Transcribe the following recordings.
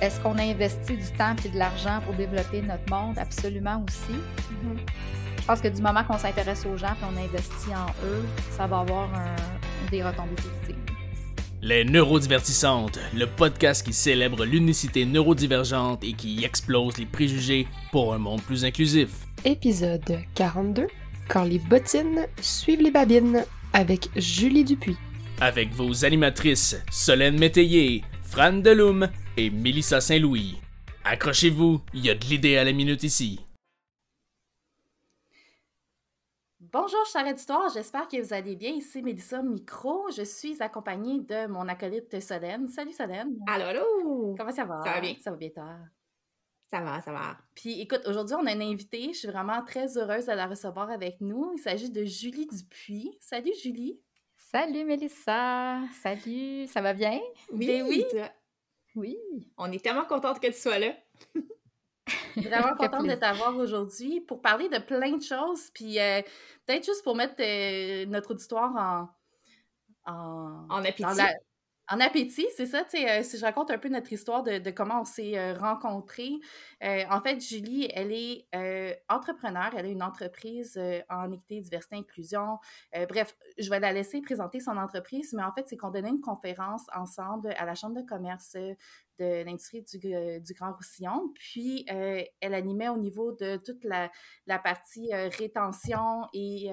Est-ce qu'on a investi du temps et de l'argent pour développer notre monde? Absolument aussi. Mm-hmm. Je pense que du moment qu'on s'intéresse aux gens et on investit en eux, ça va avoir des retombées positives. Les Neurodivertissantes, le podcast qui célèbre l'unicité neurodivergente et qui explose les préjugés pour un monde plus inclusif. Épisode 42 Quand les bottines suivent les babines avec Julie Dupuis. Avec vos animatrices Solène Métayer, Fran Deloum et Mélissa Saint-Louis. Accrochez-vous, il y a de l'idée à la minute ici. Bonjour, chère d'histoire, j'espère que vous allez bien. Ici Mélissa Micro. Je suis accompagnée de mon acolyte Solène. Salut Solène. Allô, allô? Comment ça va? Ça va bien? Ça va bien, toi? Ça va, ça va. Puis écoute, aujourd'hui, on a une invitée. Je suis vraiment très heureuse de la recevoir avec nous. Il s'agit de Julie Dupuis. Salut Julie. Salut Mélissa. Salut, ça va bien? Oui, ben oui. Oui. On est tellement contente que tu sois là. Vraiment contente de t'avoir aujourd'hui pour parler de plein de choses. Puis euh, peut-être juste pour mettre euh, notre auditoire en. En, en appétit. En appétit, c'est ça, euh, si je raconte un peu notre histoire de, comment on s'est euh, rencontrés. Euh, en fait, Julie, elle est entrepreneur, elle a une entreprise en équité, diversité, inclusion. bref, je vais la laisser présenter son entreprise, mais en fait, c'est qu'on donnait une conférence ensemble à la Chambre de commerce de l'industrie du, Grand Roussillon. Puis, elle animait au niveau de toute la partie rétention et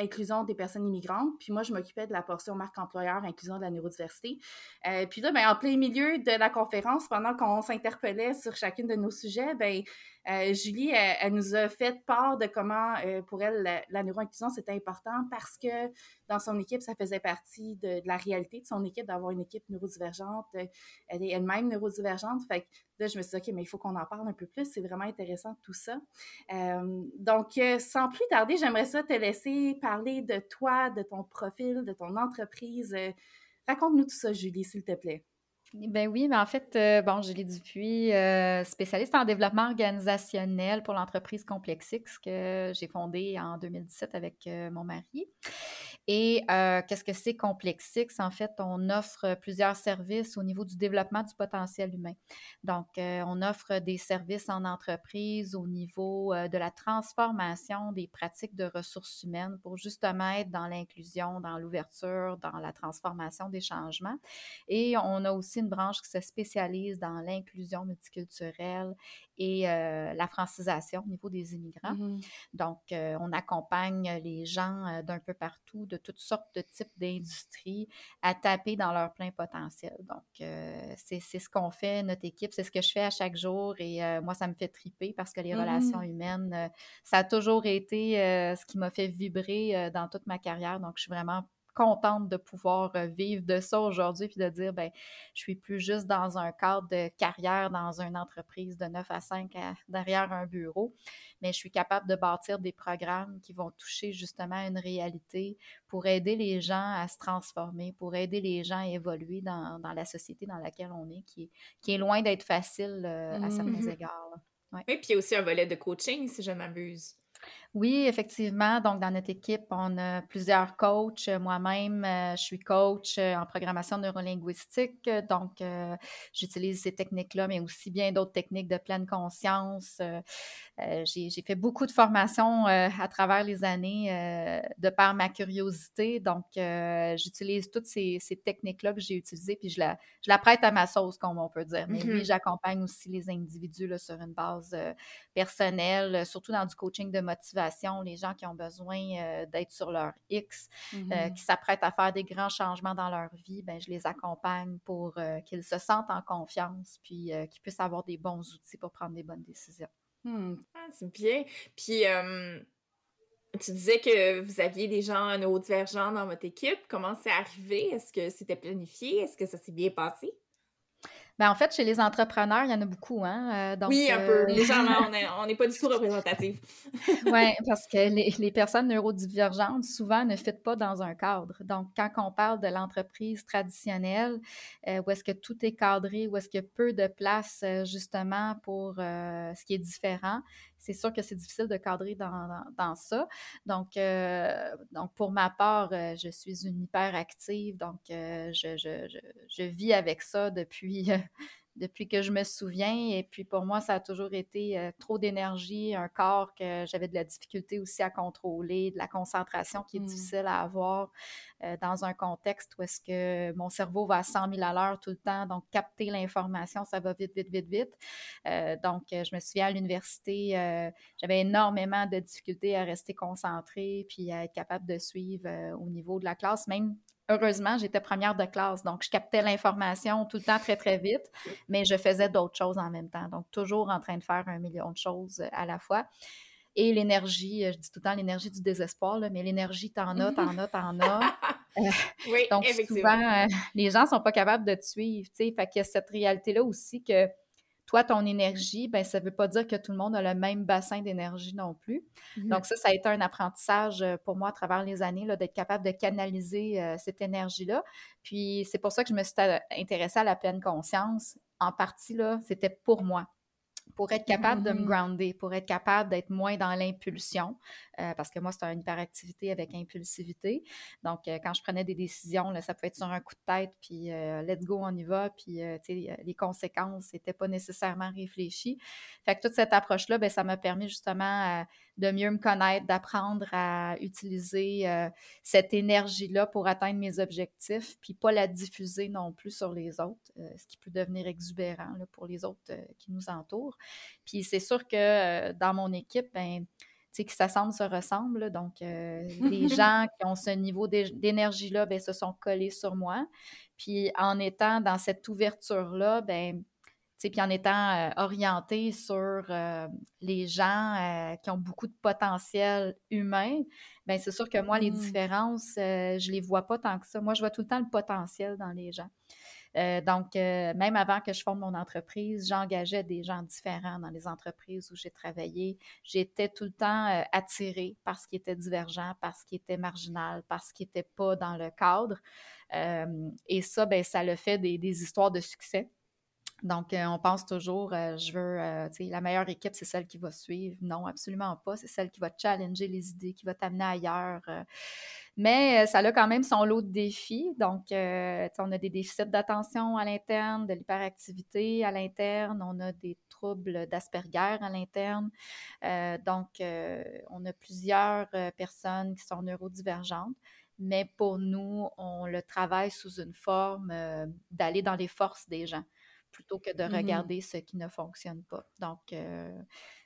inclusion des personnes immigrantes. Puis moi, je m'occupais de la portion marque employeur, inclusion de la neurodiversité. Euh, puis là, ben, en plein milieu de la conférence, pendant qu'on s'interpellait sur chacune de nos sujets, ben, euh, Julie, elle, nous a fait part de comment, euh, pour elle, la, neuroinclusion, c'était important parce que dans son équipe, ça faisait partie de, la réalité de son équipe d'avoir une équipe neurodivergente. Elle est elle-même neurodivergente. Fait que là, je me suis dit, OK, mais il faut qu'on en parle un peu plus. C'est vraiment intéressant tout ça. Euh, donc, sans plus tarder, j'aimerais ça te laisser parler de toi, de ton profil, de ton entreprise. Raconte-nous tout ça, Julie, s'il te plaît. Ben oui, mais en fait, euh, bon, Julie Dupuis, euh, spécialiste en développement organisationnel pour l'entreprise Complexix que j'ai fondée en 2017 avec euh, mon mari. Et qu'est-ce que c'est Complexix? En fait, on offre plusieurs services au niveau du développement du potentiel humain. Donc, on offre des services en entreprise au niveau de la transformation des pratiques de ressources humaines pour justement être dans l'inclusion, dans l'ouverture, dans la transformation des changements. Et on a aussi une branche qui se spécialise dans l'inclusion multiculturelle et euh, la francisation au niveau des immigrants. Mmh Donc, euh, on accompagne les gens euh, d'un peu partout, de toutes sortes de types d'industries, à taper dans leur plein potentiel. Donc, c'est ce qu'on fait, notre équipe, c'est ce que je fais à chaque jour et moi, ça me fait triper parce que les mmh relations humaines, ça a toujours été ce qui m'a fait vibrer dans toute ma carrière. Donc, je suis vraiment contente de pouvoir euh, vivre de ça aujourd'hui puis de dire ben je suis plus juste dans un cadre de carrière dans une entreprise de 9 à 5 derrière un bureau, mais je suis capable de bâtir des programmes qui vont toucher justement une réalité pour aider les gens à se transformer, pour aider les gens à évoluer dans, la société dans laquelle on est, qui est, qui est loin d'être facile euh, à certains mmh égards. Oui, puis il y a aussi un volet de coaching, si je m'abuse. Oui, effectivement. Donc, dans notre équipe, on a plusieurs coachs. Moi-même, euh, je suis coach euh, en programmation neurolinguistique. Donc, euh, j'utilise ces techniques-là, mais aussi bien d'autres techniques de pleine conscience. j'ai fait beaucoup de formations à travers les années de par ma curiosité. Donc, j'utilise toutes ces, techniques-là que j'ai utilisées, puis je la, je la prête à ma sauce, comme on peut dire. Mais oui, mmh j'accompagne aussi les individus là, sur une base personnelle, surtout dans du coaching de motivation, les gens qui ont besoin euh, d'être sur leur X, euh, mm-hmm. qui s'apprêtent à faire des grands changements dans leur vie, ben, je les accompagne pour euh, qu'ils se sentent en confiance, puis qu'ils puissent avoir des bons outils pour prendre des bonnes décisions. Hmm. Ah, c'est bien. Puis, tu disais que vous aviez des gens neurodivergents dans votre équipe. Comment c'est arrivé? Est-ce que c'était planifié? Est-ce que ça s'est bien passé? Ben, en fait, chez les entrepreneurs, il y en a beaucoup. Hein? Euh, oui, un peu. Les gens, on n'est pas du tout représentatifs. oui, parce que les, personnes neurodivergentes, souvent, ne fitent pas dans un cadre. Donc, quand on parle de l'entreprise traditionnelle, euh, où est-ce que tout est cadré, où est-ce qu'il y a peu de place, euh, justement, pour ce qui est différent, c'est sûr que c'est difficile de cadrer dans, ça. Donc, euh, donc, pour ma part, euh, je suis une hyper active, donc euh, je, vis avec ça depuis depuis que je me souviens. Et puis pour moi, ça a toujours été euh, trop d'énergie, un corps que j'avais de la difficulté aussi à contrôler, de la concentration qui est Mm. difficile à avoir euh, dans un contexte où est-ce que mon cerveau va à 100 000 à l'heure tout le temps. Donc, capter l'information, ça va vite, vite, vite, vite. Euh, donc, je me souviens à l'université, j'avais énormément de difficultés à rester concentrée puis à être capable de suivre au niveau de la classe. Même, heureusement, j'étais première de classe. Donc, je captais l'information tout le temps très, très vite, mais je faisais d'autres choses en même temps. Donc, toujours en train de faire un million de choses euh, à la fois. Et l'énergie, euh, je dis tout le temps l'énergie du désespoir, là, mais l'énergie, t'en as, t'en as, t'en as. Oui, Donc, effectivement. souvent, euh, les gens sont pas capables de te suivre, tu sais. Fait qu'il y a cette réalité-là aussi que toi, ton énergie, ben ça veut pas dire que tout le monde a le même bassin d'énergie non plus. Mhm. Donc, ça, ça a été un apprentissage euh, pour moi à travers les années, là, d'être capable de canaliser euh, cette énergie-là. Puis, c'est pour ça que je me suis intéressée à la pleine conscience. En partie, là, c'était pour moi pour être capable de me Mhm. grounder, pour être capable d'être moins dans l'impulsion, euh, parce que moi, c'est une hyperactivité avec impulsivité. Donc, euh, quand je prenais des décisions, là, ça pouvait être sur un coup de tête, puis euh, let's go, on y va, puis les conséquences n'étaient pas nécessairement réfléchies. Fait que toute cette approche-là, ben, ça m'a permis justement de mieux me connaître, d'apprendre à utiliser euh, cette énergie-là pour atteindre mes objectifs, puis pas la diffuser non plus sur les autres, euh, ce qui peut devenir exubérant là, pour les autres euh, qui nous entourent. Puis c'est sûr que dans mon équipe, ben, tu sais, qui s'assemblent se ressemblent. Donc, les gens qui ont ce niveau d'é- d'énergie-là, ben, se sont collés sur moi. Puis en étant dans cette ouverture-là, ben, puis en étant euh, orienté sur euh, les gens euh, qui ont beaucoup de potentiel humain, ben c'est sûr que moi, les Mm. différences, euh, je les vois pas tant que ça. Moi, je vois tout le temps le potentiel dans les gens. Donc, même avant que je fonde mon entreprise, j'engageais des gens différents dans les entreprises où j'ai travaillé. J'étais tout le temps attirée par ce qui était divergent, par ce qui était marginal, par ce qui n'était pas dans le cadre. Euh, et ça, ben, ça le fait des, des histoires de succès. Donc, euh, on pense toujours, euh, je veux, euh, tu sais, la meilleure équipe, c'est celle qui va suivre. Non, absolument pas. C'est celle qui va challenger les idées, qui va t'amener ailleurs. Mais ça a quand même son lot de défis. Donc, on a des déficits d'attention à l'interne, de l'hyperactivité à l'interne, on a des troubles d'Asperger à l'interne. Donc, on a plusieurs personnes qui sont neurodivergentes. Mais pour nous, on le travaille sous une forme d'aller dans les forces des gens plutôt que de Mhm. regarder ce qui ne fonctionne pas. Donc, euh,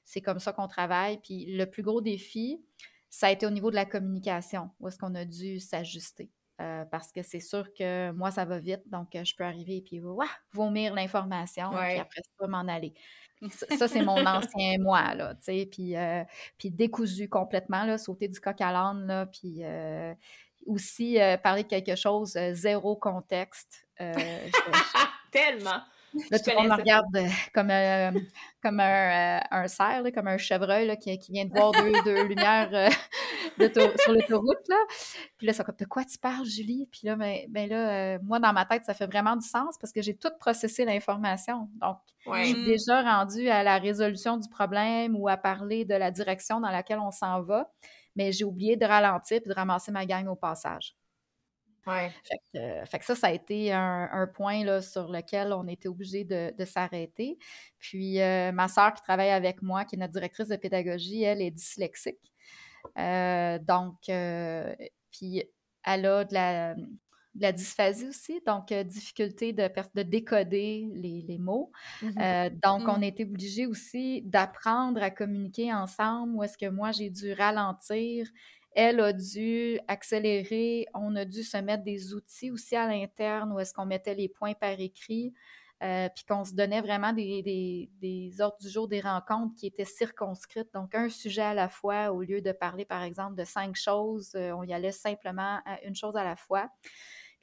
c'est comme ça qu'on travaille. Puis le plus gros défi, ça a été au niveau de la communication, où est-ce qu'on a dû s'ajuster. Euh, parce que c'est sûr que moi, ça va vite, donc euh, je peux arriver et puis ouah, vomir l'information, puis après ça, m'en aller. Ça, ça, c'est mon ancien moi, là, tu sais, puis, euh, puis décousu complètement, là, sauter du coq à l'âne, là, puis aussi parler de quelque chose, zéro contexte. Je- Tellement. Là, tout le monde me regarde euh, comme, euh, comme un, euh, un cerf, là, comme un chevreuil là, qui, qui vient de voir deux, deux lumières sur l'autoroute. Là. Puis là, c'est comme, de quoi tu parles, Julie? Puis là, ben, ben là, moi, dans ma tête, ça fait vraiment du sens parce que j'ai tout processé l'information. Donc, je suis déjà rendue à la résolution du problème ou à parler de la direction dans laquelle on s'en va, mais j'ai oublié de ralentir et de ramasser ma gang au passage. Ouais. Fait que, euh, fait que ça, ça a été un, un point là, sur lequel on était obligé de, de s'arrêter. Puis euh, ma sœur qui travaille avec moi, qui est notre directrice de pédagogie, elle est dyslexique. Euh, donc, puis elle a de la, de la dysphasie aussi, donc euh, difficulté de, de décoder les, les mots. Euh, donc, on Mm. a été obligé aussi d'apprendre à communiquer ensemble, où est-ce que moi, j'ai dû ralentir, elle a dû accélérer, on a dû se mettre des outils aussi à l'interne, où est-ce qu'on mettait les points par écrit, euh, puis qu'on se donnait vraiment des, des, ordres du jour, des rencontres qui étaient circonscrites, donc un sujet à la fois, au lieu de parler, par exemple, de cinq choses, euh, on y allait simplement une chose à la fois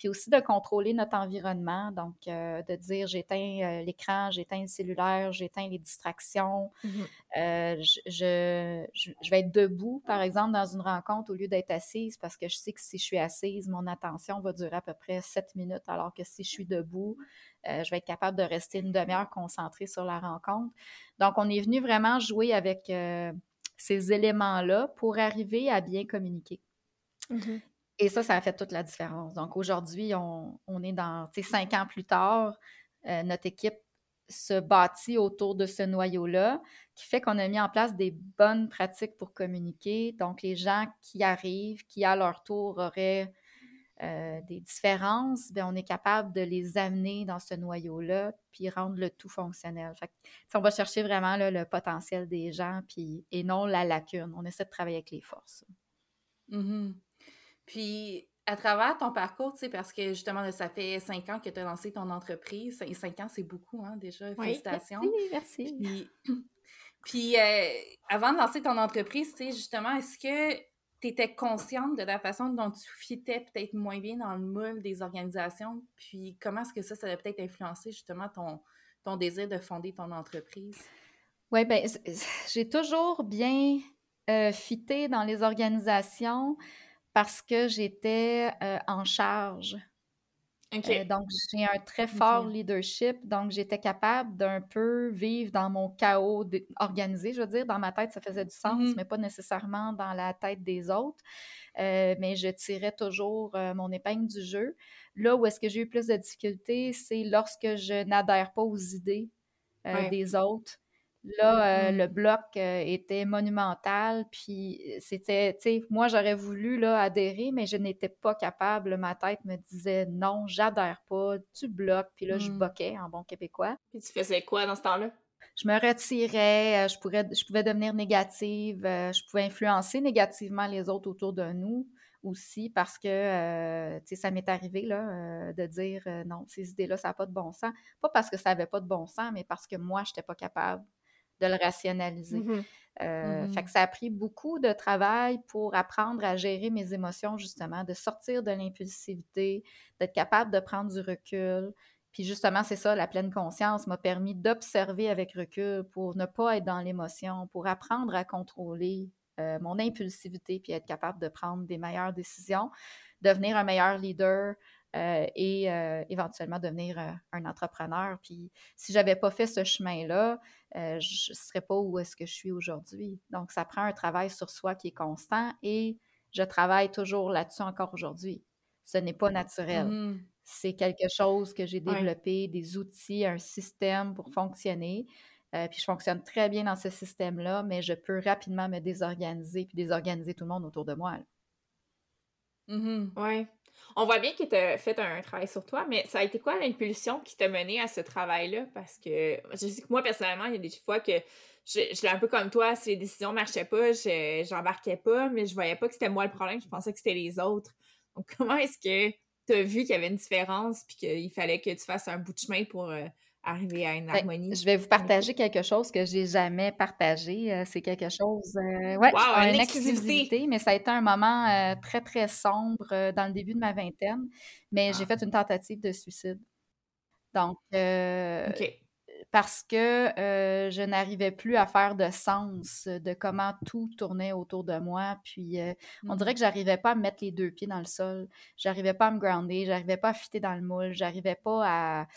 puis aussi de contrôler notre environnement, donc euh, de dire j'éteins euh, l'écran, j'éteins le cellulaire, j'éteins les distractions, Mhm. euh, je, je, je- je vais être debout, par exemple, dans une rencontre au lieu d'être assise, parce que je sais que si je suis assise, mon attention va durer à peu près sept minutes, alors que si je suis debout, je vais être capable de rester une demi-heure concentrée sur la rencontre. Donc, on est venu vraiment jouer avec ces éléments-là pour arriver à bien communiquer. Mhm. Et ça, ça a fait toute la différence. Donc aujourd'hui, on, est dans, cinq ans plus tard, euh, notre équipe se bâtit autour de ce noyau-là, qui fait qu'on a mis en place des bonnes pratiques pour communiquer. Donc, les gens qui arrivent, qui à leur tour auraient euh, des différences, bien, on est capable de les amener dans ce noyau-là, puis rendre le tout fonctionnel. Fait on va chercher vraiment le potentiel des gens, puis, et non la lacune. On essaie de travailler avec les forces. Mm-hmm. Puis, à travers ton parcours, tu sais, parce que justement, ça fait cinq ans que tu as lancé ton entreprise. Et cinq ans, c'est beaucoup, hein, déjà. Félicitations. Oui, merci. Puis, euh, avant de lancer ton entreprise, tu sais, justement, est-ce que tu étais consciente de la façon dont tu fitais peut-être moins bien dans le moule des organisations? Puis, comment est-ce que ça, ça a peut-être influencé justement ton, ton désir de fonder ton entreprise? Oui, bien, j'ai toujours bien euh, fité dans les organisations parce que j'étais euh, en charge. Euh, donc, j'ai un très fort leadership. Donc, j'étais capable d'un peu vivre dans mon chaos organisé, je veux dire. Dans ma tête, ça faisait du sens, mm-hmm. mais pas nécessairement dans la tête des autres. Euh, mais je tirais toujours mon épingle du jeu. Là où est-ce que j'ai eu plus de difficultés, c'est lorsque je n'adhère pas aux idées des autres Là, euh, le mmh. bloc euh, était monumental, puis euh, c'était, tu sais, moi j'aurais voulu là, adhérer, mais je n'étais pas capable. Ma tête me disait non, j'adhère pas, tu bloques, puis là, je mmh. boquais en bon québécois. Puis tu faisais quoi dans ce temps-là? Je me retirais, je, pourrais, je pouvais devenir négative, je pouvais influencer négativement les autres autour de nous aussi parce que, tu sais, ça m'est arrivé là, de dire non, ces idées-là, ça n'a pas de bon sens. Pas parce que ça n'avait pas de bon sens, mais parce que moi, je n'étais pas capable de le rationaliser. Mmh euh, fait mmh que ça a pris beaucoup de travail pour apprendre à gérer mes émotions, justement, de sortir de l'impulsivité, d'être capable de prendre du recul. Puis justement, c'est ça, la pleine conscience m'a permis d'observer avec recul pour ne pas être dans l'émotion, pour apprendre à contrôler euh, mon impulsivité, puis être capable de prendre des meilleures décisions, devenir un meilleur leader, euh, et éventuellement devenir un entrepreneur. Puis si j'avais pas fait ce chemin-là, je ne serais pas où est-ce que je suis aujourd'hui. Donc, ça prend un travail sur soi qui est constant et je travaille toujours là-dessus encore aujourd'hui. Ce n'est pas naturel. Mmh C'est quelque chose que j'ai développé, des outils, un système pour fonctionner. puis je fonctionne très bien dans ce système-là, mais je peux rapidement me désorganiser puis désorganiser tout le monde autour de moi. Mmh oui. On voit bien que tu as fait un travail sur toi, mais ça a été quoi l'impulsion qui t'a mené à ce travail-là? Parce que je sais que moi, personnellement, il y a des fois que je, je un peu comme toi, si les décisions ne marchaient pas, je j'embarquais pas, mais je voyais pas que c'était moi le problème, je pensais que c'était les autres. Donc, comment est-ce que tu as vu qu'il y avait une différence puis qu'il fallait que tu fasses un bout de chemin pour euh, arriver à une ben, harmonie. je vais vous partager quelque chose que j'ai jamais partagé. Euh, c'est quelque chose, euh, ouais, une, exclusivité. mais ça a été un moment euh, très, très sombre dans le début de ma vingtaine. Mais j'ai ah. fait une tentative de suicide. Donc, parce que je n'arrivais plus à faire de sens de comment tout tournait autour de moi. Puis, on dirait mmh. que j'arrivais pas à me mettre les deux pieds dans le sol. J'arrivais pas à me grounder, j'arrivais pas à fitter dans le moule, j'arrivais pas à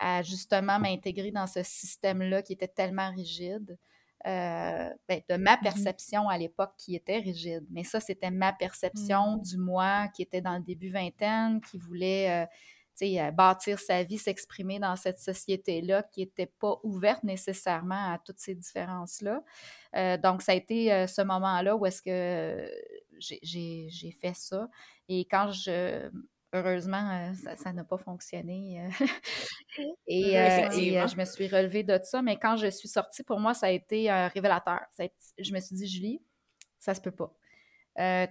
à justement m'intégrer dans ce système-là qui était tellement rigide. Euh, ben, de ma mmh perception à l'époque qui était rigide. Mais ça, c'était ma perception mmh. du moi qui était dans le début vingtaine, qui voulait euh, euh, bâtir sa vie, s'exprimer dans cette société-là qui n'était pas ouverte nécessairement à toutes ces différences-là. donc, ça a été ce moment-là où est-ce que j'ai fait ça. Et quand je heureusement, euh, ça n'a pas fonctionné. Euh, et, euh, je me suis relevée de ça. Mais quand je suis sortie, pour moi, ça a été un révélateur. je me suis dit, Julie, ça se peut pas.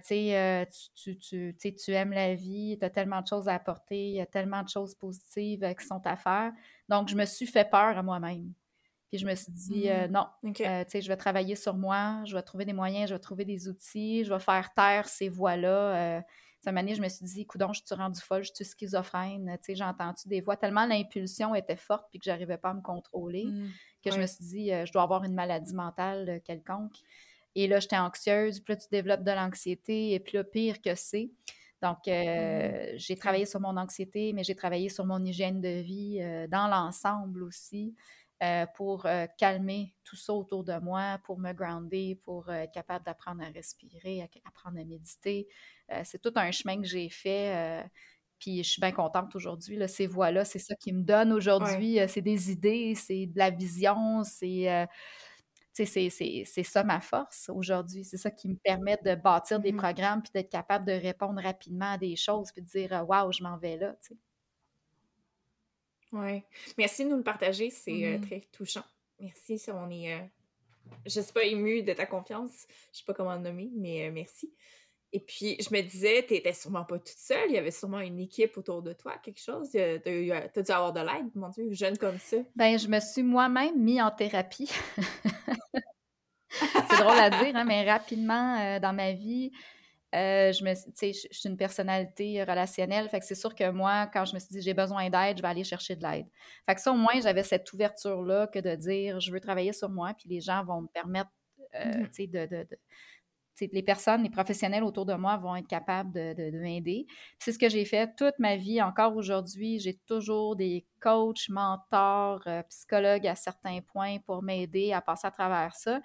tu, tu, aimes la vie, tu as tellement de choses à apporter, il y a tellement de choses positives qui sont à faire. Donc, je me suis fait peur à moi-même. Puis je me suis dit, mmh. non, je vais travailler sur moi, je vais trouver des moyens, je vais trouver des outils, je vais faire taire ces voix-là cette année, je me suis dit, coudon, je suis rendue folle, je suis schizophrène, tu sais, j'ai entendu des voix? Tellement l'impulsion était forte puis que j'arrivais pas à me contrôler mmh. que je me suis dit, euh, je dois avoir une maladie mentale euh, quelconque. Et là, j'étais anxieuse, puis là, tu développes de l'anxiété, et puis là, pire que c'est. Donc, euh, mmh. j'ai travaillé sur mon anxiété, mais j'ai travaillé sur mon hygiène de vie dans l'ensemble aussi. Euh, pour euh, calmer tout ça autour de moi, pour me grounder, pour euh, être capable d'apprendre à respirer, à, apprendre à méditer. c'est tout un chemin que j'ai fait Puis je suis bien contente aujourd'hui. Ces voix-là, c'est ça qui me donne aujourd'hui. C'est des idées, c'est de la vision, c'est c'est ça ma force aujourd'hui. C'est ça qui me permet de bâtir des mmh programmes puis d'être capable de répondre rapidement à des choses puis de dire Waouh, je m'en vais là. Oui. Merci de nous le partager. C'est mmh très touchant. Merci. On est, euh, je ne suis pas émue de ta confiance. Je ne sais pas comment le nommer, mais merci. Et puis, je me disais, tu n'étais sûrement pas toute seule. Il y avait sûrement une équipe autour de toi, quelque chose. Tu as, dû avoir de l'aide, mon Dieu, jeune comme ça. Ben, je me suis moi-même mis en thérapie. c'est drôle à dire, hein, mais rapidement euh, dans ma vie, euh, je me je suis une personnalité relationnelle. Fait que c'est sûr que moi, quand je me suis dit j'ai besoin d'aide, je vais aller chercher de l'aide. Fait que ça, au moins, j'avais cette ouverture-là que de dire je veux travailler sur moi, puis les gens vont me permettre, euh, tu sais, de, de les personnes, les professionnels autour de moi vont être capables de, m'aider. C'est ce que j'ai fait toute ma vie. Encore aujourd'hui, j'ai toujours des coachs, mentors, euh, psychologues à certains points pour m'aider à passer à travers ça.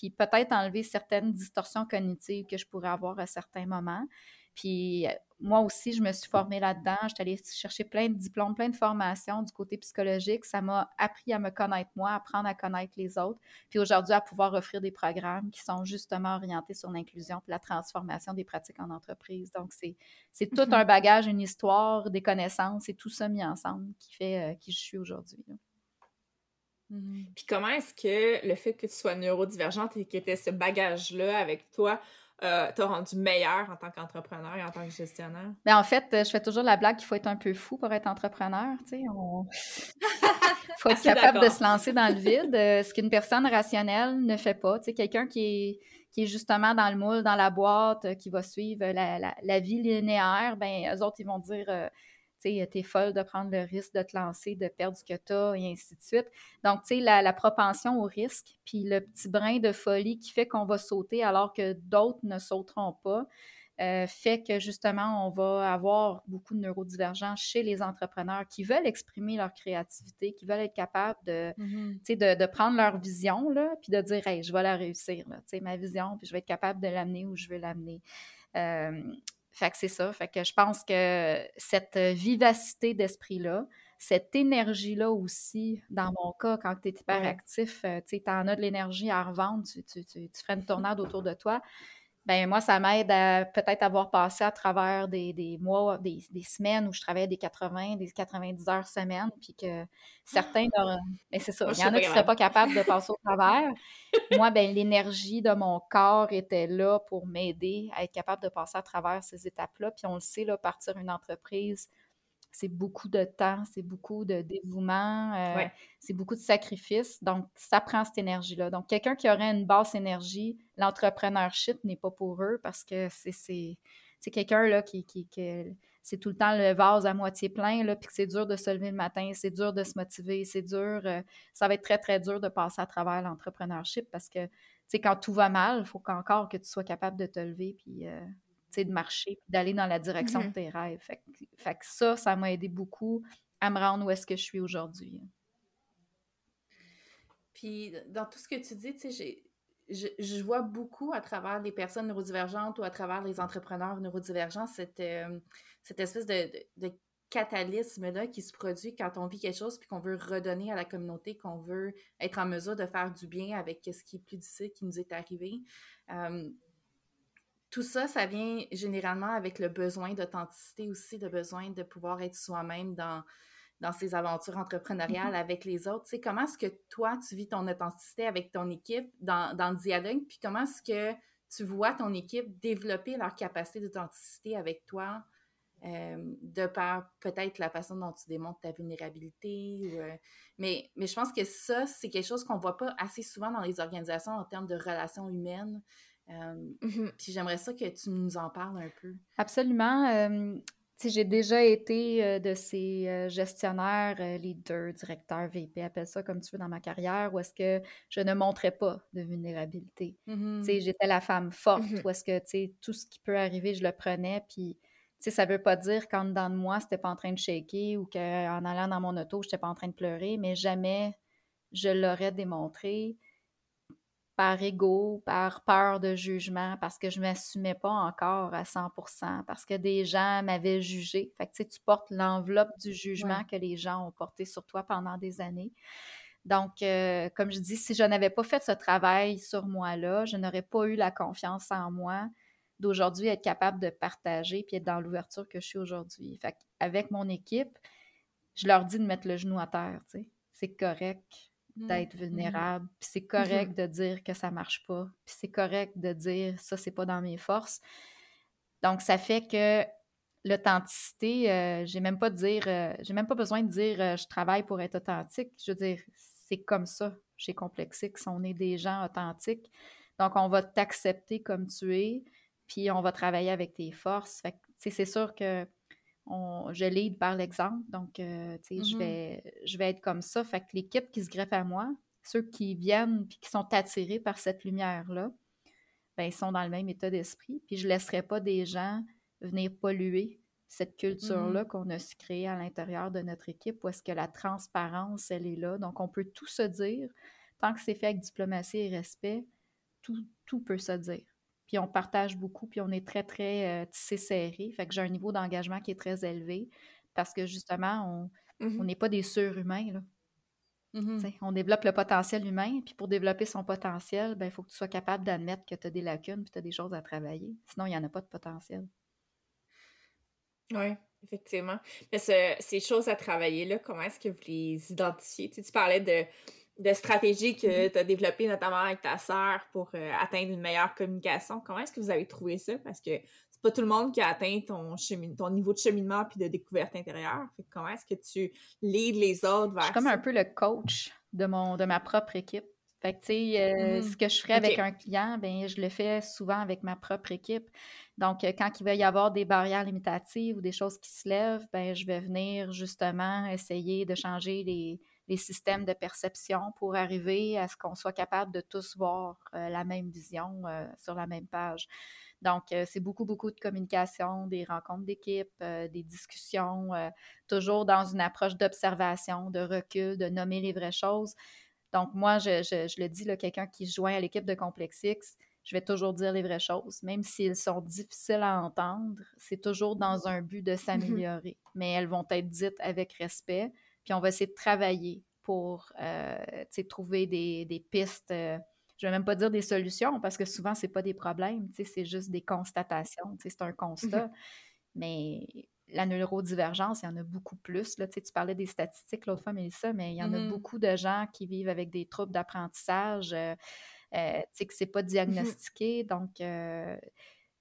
Puis peut-être enlever certaines distorsions cognitives que je pourrais avoir à certains moments. Puis euh, moi aussi, je me suis formée là-dedans. J'étais allée chercher plein de diplômes, plein de formations du côté psychologique. Ça m'a appris à me connaître moi, à apprendre à connaître les autres. Puis aujourd'hui, à pouvoir offrir des programmes qui sont justement orientés sur l'inclusion et la transformation des pratiques en entreprise. Donc, c'est tout mm-hmm. un bagage, une histoire, des connaissances et tout ça mis ensemble qui fait euh, qui je suis aujourd'hui. Mm-hmm. Puis comment est-ce que le fait que tu sois neurodivergente et que tu aies ce bagage-là avec toi euh, t'as rendu meilleur en tant qu'entrepreneur et en tant que gestionnaire? Ben en fait, je fais toujours la blague qu'il faut être un peu fou pour être entrepreneur. Il faut être capable de se lancer dans le vide, euh, ce qu'une personne rationnelle ne fait pas. Quelqu'un qui est, qui est justement dans le moule, dans la boîte, euh, qui va suivre la, la, vie linéaire, ben eux autres, ils vont dire tu es folle de prendre le risque de te lancer, de perdre ce que tu as, et ainsi de suite. Donc, tu sais, la, propension au risque, puis le petit brin de folie qui fait qu'on va sauter alors que d'autres ne sauteront pas, euh, fait que justement, on va avoir beaucoup de neurodivergence chez les entrepreneurs qui veulent exprimer leur créativité, qui veulent être capables de, mm-hmm. de, de, prendre leur vision, là, puis de dire, hey, je vais la réussir, là, ma vision, puis je vais être capable de l'amener où je veux l'amener. Euh, fait que c'est ça. Fait que je pense que cette vivacité d'esprit-là, cette énergie-là aussi, dans mon cas, quand tu es hyper actif, euh, tu en as de l'énergie à revendre, tu, tu, tu, ferais une tornade autour de toi ben moi, ça m'aide à peut-être avoir passé à travers des, mois, des, semaines où je travaillais des 80, des 90 heures semaine, puis que certains, mais ben, c'est ça, il y en a qui ne seraient pas capables de passer au travers. moi, ben l'énergie de mon corps était là pour m'aider à être capable de passer à travers ces étapes-là. Puis on le sait, là, partir une entreprise, c'est beaucoup de temps, c'est beaucoup de dévouement, euh, c'est beaucoup de sacrifices. Donc, ça prend cette énergie-là. Donc, quelqu'un qui aurait une basse énergie, l'entrepreneurship n'est pas pour eux parce que c'est quelqu'un là qui, qui, c'est tout le temps le vase à moitié plein, là, puis que c'est dur de se lever le matin, c'est dur de se motiver, c'est dur, euh, ça va être très, très dur de passer à travers l'entrepreneurship parce que, tu sais, quand tout va mal, il faut qu'encore que tu sois capable de te lever, puis euh, de marcher, d'aller dans la direction de mmh tes rêves. Fait, que ça, ça m'a aidé beaucoup à me rendre où est-ce que je suis aujourd'hui. Puis, dans tout ce que tu dis, tu sais, je, vois beaucoup à travers les personnes neurodivergentes ou à travers les entrepreneurs neurodivergents cette, euh, cette espèce de, de, catalysme-là qui se produit quand on vit quelque chose puis qu'on veut redonner à la communauté, qu'on veut être en mesure de faire du bien avec ce qui est plus difficile qui nous est arrivé. Euh, tout ça, ça vient généralement avec le besoin d'authenticité aussi, le besoin de pouvoir être soi-même dans, dans ses aventures entrepreneuriales mm-hmm. avec les autres. Tu comment est-ce que toi, tu vis ton authenticité avec ton équipe dans, dans le dialogue, puis comment est-ce que tu vois ton équipe développer leur capacité d'authenticité avec toi, euh, de par peut-être la façon dont tu démontres ta vulnérabilité. Euh, mais, mais je pense que ça, c'est quelque chose qu'on ne voit pas assez souvent dans les organisations en termes de relations humaines. Mmh puis j'aimerais ça que tu nous en parles un peu. Absolument. j'ai déjà été de ces gestionnaires, leaders, directeurs, VP, appelle ça comme tu veux dans ma carrière, où est-ce que je ne montrais pas de vulnérabilité. Mmh j'étais la femme forte, mmh où est-ce que tout ce qui peut arriver, je le prenais. Puis ça ne veut pas dire qu'en dedans de moi, c'était pas en train de shaker ou qu'en allant dans mon auto, je n'étais pas en train de pleurer, mais jamais je l'aurais démontré par ego, par peur de jugement, parce que je ne m'assumais pas encore à 100% parce que des gens m'avaient jugé. Fait que tu, sais, tu portes l'enveloppe du jugement que les gens ont porté sur toi pendant des années. Donc, euh, comme je dis, si je n'avais pas fait ce travail sur moi-là, je n'aurais pas eu la confiance en moi d'aujourd'hui être capable de partager puis être dans l'ouverture que je suis aujourd'hui. Fait avec mon équipe, je leur dis de mettre le genou à terre, tu sais. C'est correct. D'être mmh. vulnérable, puis c'est correct de dire que ça marche pas, puis c'est correct de dire ça c'est pas dans mes forces. Donc ça fait que l'authenticité, euh, j'ai même pas de dire euh, j'ai même pas besoin de dire euh, je travaille pour être authentique, je veux dire c'est comme ça chez Complexix, on est des gens authentiques. Donc on va t'accepter comme tu es, puis on va travailler avec tes forces. Fait c'est sûr que je lead par l'exemple, donc euh, je, mm-hmm. vais, je vais être comme ça. Fait que l'équipe qui se greffe à moi, ceux qui viennent puis qui sont attirés par cette lumière-là, ben, ils sont dans le même état d'esprit. Puis je ne laisserai pas des gens venir polluer cette culture-là mm-hmm. qu'on a su créer à l'intérieur de notre équipe, où est-ce que la transparence, elle est là. Donc, on peut tout se dire. Tant que c'est fait avec diplomatie et respect, tout, tout peut se dire puis on partage beaucoup, puis on est très, très euh, tissé serré. Fait que j'ai un niveau d'engagement qui est très élevé parce que justement, on mmh n'est pas des surhumains. Là. Mmh on développe le potentiel humain, puis pour développer son potentiel, ben, il faut que tu sois capable d'admettre que tu as des lacunes, puis tu as des choses à travailler. Sinon, il n'y en a pas de potentiel. Oui, effectivement. Mais ces choses à travailler, là, comment est-ce que vous les identifiez? tu parlais de de stratégies que mm-hmm. tu as développées notamment avec ta sœur pour euh, atteindre une meilleure communication. Comment est-ce que vous avez trouvé ça? Parce que c'est pas tout le monde qui a atteint ton, ton niveau de cheminement puis de découverte intérieure. comment est-ce que tu leads les autres vers Je suis comme un peu le coach de, mon, de ma propre équipe. Fait que, tu sais, euh, mm-hmm. ce que je ferais avec un client, ben je le fais souvent avec ma propre équipe. Donc, euh, quand il va y avoir des barrières limitatives ou des choses qui se lèvent, ben je vais venir justement essayer de changer les, les systèmes de perception pour arriver à ce qu'on soit capable de tous voir euh, la même vision euh, sur la même page. Donc, euh, c'est beaucoup, beaucoup de communication, des rencontres d'équipe, des discussions, toujours dans une approche d'observation, de recul, de nommer les vraies choses. Donc, moi, je, je, le dis, quelqu'un qui se joint à l'équipe de Complexix, je vais toujours dire les vraies choses, même s'ils sont difficiles à entendre, c'est toujours dans un but de mmh s'améliorer, mais elles vont être dites avec respect, puis on va essayer de travailler pour euh, trouver des, pistes. Euh, je ne vais même pas dire des solutions parce que souvent, ce n'est pas des problèmes, c'est juste des constatations, c'est un constat. Mhm. Mais la neurodivergence, il y en a beaucoup plus. Là, tu parlais des statistiques l'autre fois, Mélissa, mais il y en a mhm. beaucoup de gens qui vivent avec des troubles d'apprentissage, euh, euh que ce n'est pas mhm. diagnostiqué. Donc,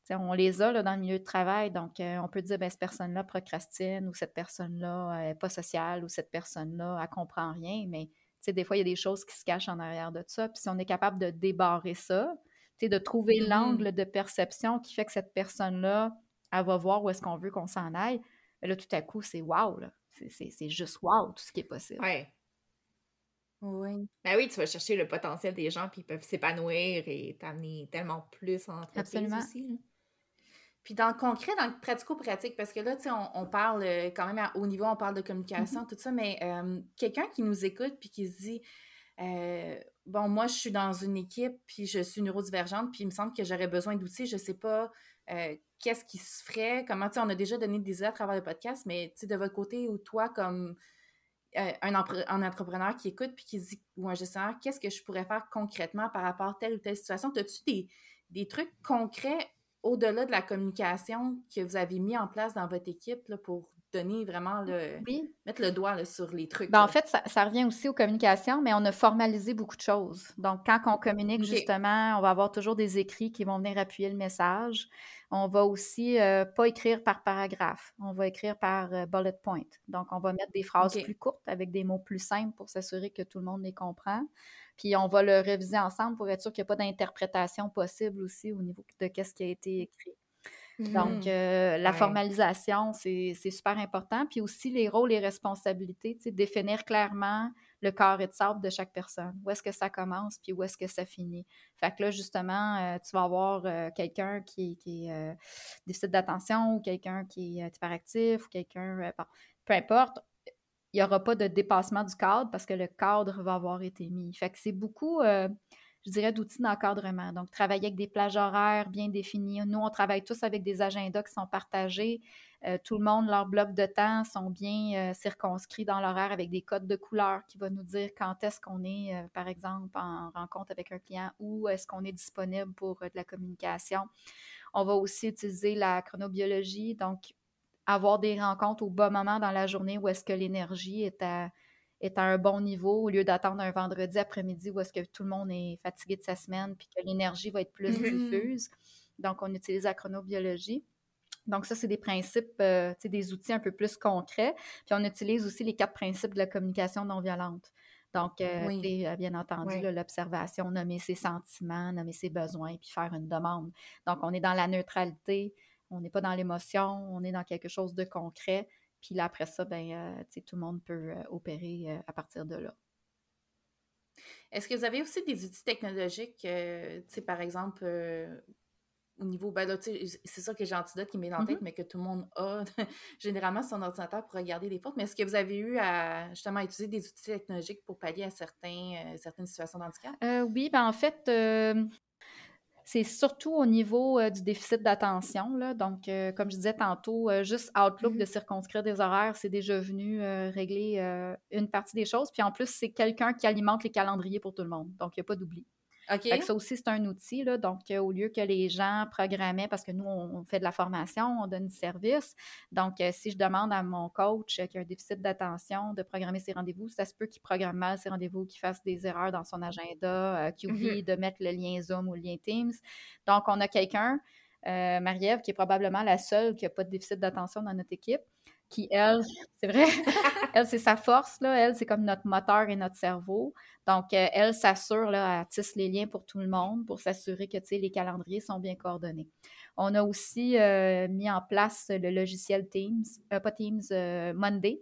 on les a là, dans le milieu de travail, donc euh, on peut dire ben, cette personne-là procrastine ou cette personne-là n'est pas sociale ou cette personne-là, elle comprend rien, mais des fois, il y a des choses qui se cachent en arrière de ça. Puis si on est capable de débarrer ça, de trouver mm-hmm. l'angle de perception qui fait que cette personne-là, elle va voir où est-ce qu'on veut qu'on s'en aille, ben là, tout à coup, c'est wow, C'est juste wow, tout ce qui est possible. Ouais. Oui. Ben oui, tu vas chercher le potentiel des gens, puis ils peuvent s'épanouir et t'amener tellement plus en entreprise Absolument. aussi. Puis dans le concret, dans le pratico-pratique, parce que là, tu sais, on, parle euh, quand même à haut niveau, on parle de communication, mm-hmm. tout ça, mais euh, quelqu'un qui nous écoute puis qui se dit euh, Bon, moi, je suis dans une équipe, puis je suis neurodivergente, puis il me semble que j'aurais besoin d'outils, je sais pas qu'est-ce qui se ferait, comment, tu sais, on a déjà donné des idées à travers le podcast, mais tu sais, de votre côté ou toi, comme un, un, entrepreneur qui écoute puis qui se dit, ou un gestionnaire, qu'est-ce que je pourrais faire concrètement par rapport à telle ou telle situation? As-tu des, des trucs concrets au-delà de la communication que vous avez mis en place dans votre équipe pour donner vraiment le. mettre le doigt sur les trucs. Ben, en fait, ça, revient aussi aux communications, mais on a formalisé beaucoup de choses. Donc, quand on communique, justement, on va avoir toujours des écrits qui vont venir appuyer le message. On va aussi euh, pas écrire par paragraphe, on va écrire par euh, bullet point. Donc, on va mettre des phrases plus courtes avec des mots plus simples pour s'assurer que tout le monde les comprend. Puis on va le réviser ensemble pour être sûr qu'il n'y a pas d'interprétation possible aussi au niveau de ce qui a été écrit. Donc, mmh. euh, la formalisation, c'est super important. Puis aussi les rôles et responsabilités, définir clairement le carré de sable de chaque personne. Où est-ce que ça commence, puis où est-ce que ça finit? Fait que là, justement, euh, tu vas avoir euh, quelqu'un qui, qui est déficit d'attention ou quelqu'un qui est hyperactif ou quelqu'un, peu importe il n'y aura pas de dépassement du cadre parce que le cadre va avoir été mis. Fait que c'est beaucoup, euh, je dirais, d'outils d'encadrement. Donc, travailler avec des plages horaires bien définies. Nous, on travaille tous avec des agendas qui sont partagés. Euh, tout le monde, leurs blocs de temps sont bien euh, circonscrits dans l'horaire avec des codes de couleur qui vont nous dire quand est-ce qu'on est, euh, par exemple, en rencontre avec un client ou est-ce qu'on est disponible pour de la communication. On va aussi utiliser la chronobiologie, donc avoir des rencontres au bon moment dans la journée où est-ce que l'énergie est à, est à un bon niveau au lieu d'attendre un vendredi après-midi où est-ce que tout le monde est fatigué de sa semaine puis que l'énergie va être plus mm-hmm. diffuse. Donc, on utilise la chronobiologie. Donc, ça, c'est des principes, euh, des outils un peu plus concrets. Puis, on utilise aussi les quatre principes de la communication non violente. Donc, euh, euh, bien entendu, l'observation, nommer ses sentiments, nommer ses besoins, puis faire une demande. Donc, on est dans la neutralité, on n'est pas dans l'émotion, on est dans quelque chose de concret. Puis là, après ça, ben, tout le monde peut opérer à partir de là. Est-ce que vous avez aussi des outils technologiques, par exemple, au niveau, ben c'est ça que j'ai Antidote qui m'est dans la tête, mmh mais que tout le monde a généralement son ordinateur pour regarder les portes. Mais est-ce que vous avez eu à justement utiliser des outils technologiques pour pallier à certains, euh, certaines situations d'handicap? Euh, oui, ben en fait, euh, c'est surtout au niveau du déficit d'attention. Donc, comme je disais tantôt, juste Outlook de mmh circonscrire des horaires, c'est déjà venu régler une partie des choses. Puis en plus, c'est quelqu'un qui alimente les calendriers pour tout le monde. Donc, il n'y a pas d'oubli ça aussi, c'est un outil. Là, donc, euh, au lieu que les gens programmaient, parce que nous, on, fait de la formation, on donne du service. Donc, euh, si je demande à mon coach qui a un déficit d'attention de programmer ses rendez-vous, ça se peut qu'il programme mal ses rendez-vous, qu'il fasse des erreurs dans son agenda, euh, qu'il oublie mm-hmm. de mettre le lien Zoom ou le lien Teams. Donc, on a quelqu'un, Marie-Ève, qui est probablement la seule qui n'a pas de déficit d'attention dans notre équipe qui, elle, c'est vrai, elle, c'est sa force, là. Elle, c'est comme notre moteur et notre cerveau. Donc, euh, elle s'assure, là, elle tisse les liens pour tout le monde pour s'assurer que, tu sais, les calendriers sont bien coordonnés. On a aussi euh, mis en place le logiciel Teams, euh, pas Teams, Monday,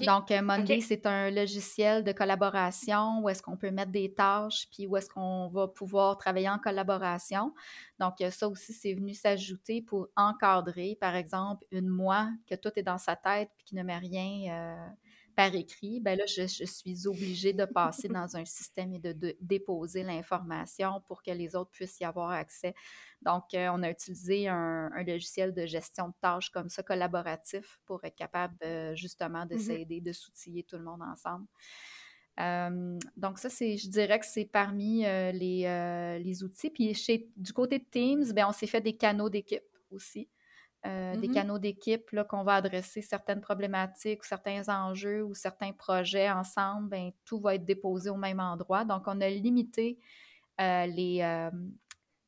donc, euh, Monday, c'est un logiciel de collaboration où est-ce qu'on peut mettre des tâches, puis où est-ce qu'on va pouvoir travailler en collaboration. Donc, euh, ça aussi, c'est venu s'ajouter pour encadrer, par exemple, une moi que tout est dans sa tête, puis qui ne met rien euh, par écrit, ben là, je, suis obligée de passer dans un système et de, déposer l'information pour que les autres puissent y avoir accès. Donc, euh, on a utilisé un, logiciel de gestion de tâches comme ça, collaboratif, pour être capable justement de mmh s'aider, de s'outiller tout le monde ensemble. Euh, donc, ça, c'est, je dirais que c'est parmi euh, les, les, outils. Puis, chez, du côté de Teams, bien, on s'est fait des canaux d'équipe aussi. Euh, des mmh canaux d'équipe qu'on va adresser certaines problématiques, certains enjeux ou certains projets ensemble, ben, tout va être déposé au même endroit. Donc, on a limité euh, les, euh,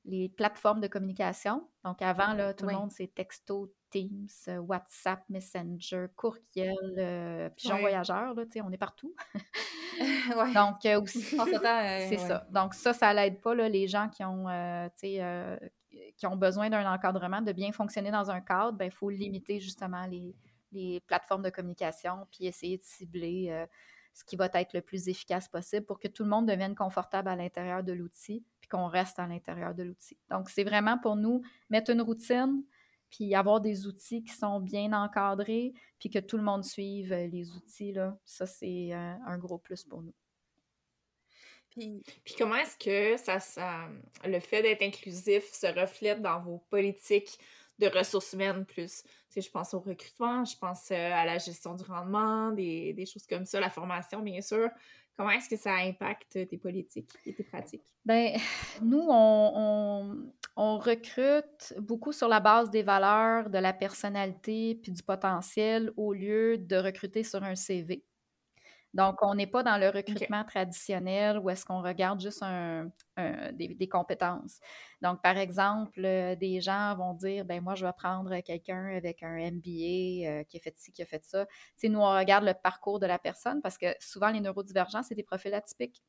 les plateformes de communication. Donc, avant, là, tout le monde, c'est texto, Teams, WhatsApp, Messenger, courriel, pigeon voyageur, là, on est partout. Donc, aussi, c'est ça. Donc, ça, ça l'aide pas, là, les gens qui ont, qui ont besoin d'un encadrement, de bien fonctionner dans un cadre, il ben, faut limiter justement les, plateformes de communication, puis essayer de cibler euh, ce qui va être le plus efficace possible pour que tout le monde devienne confortable à l'intérieur de l'outil, puis qu'on reste à l'intérieur de l'outil. Donc, c'est vraiment pour nous mettre une routine, puis avoir des outils qui sont bien encadrés, puis que tout le monde suive euh, les outils. Là. Ça, c'est euh, un gros plus pour nous. Puis, comment est-ce que ça, ça le fait d'être inclusif se reflète dans vos politiques de ressources humaines plus? Tu je pense au recrutement, je pense euh, à la gestion du rendement, des, choses comme ça, la formation, bien sûr. Comment est-ce que ça impacte tes politiques et tes pratiques? Bien, nous, on, on, recrute beaucoup sur la base des valeurs, de la personnalité puis du potentiel au lieu de recruter sur un CV. Donc, on n'est pas dans le recrutement traditionnel où est-ce qu'on regarde juste des, compétences. Donc, par exemple, euh, des gens vont dire, ben moi, je vais prendre quelqu'un avec un MBA euh, qui a fait ci, qui a fait ça. Tu nous, on regarde le parcours de la personne parce que souvent, les neurodivergents, c'est des profils atypiques.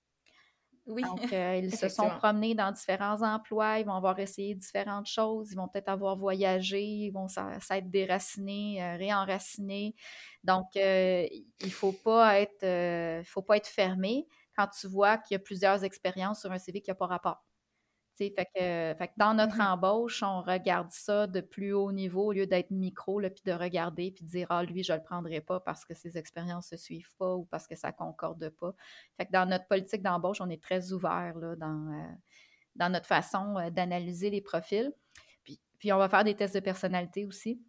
Oui. Donc, euh, ils se sont promenés dans différents emplois, ils vont avoir essayé différentes choses, ils vont peut-être avoir voyagé, ils vont s'être déracinés, euh, réenracinés. Donc, euh, il ne faut pas être faut pas être fermé quand tu vois qu'il y a plusieurs expériences sur un CV qui n'a pas rapport. Fait que, fait que dans notre mmh embauche, on regarde ça de plus haut niveau au lieu d'être micro, puis de regarder puis de dire Ah, lui, je le prendrai pas parce que ses expériences ne se suivent pas ou parce que ça concorde pas. Fait que dans notre politique d'embauche, on est très ouvert là, dans, euh, dans notre façon euh, d'analyser les profils. Puis, puis on va faire des tests de personnalité aussi.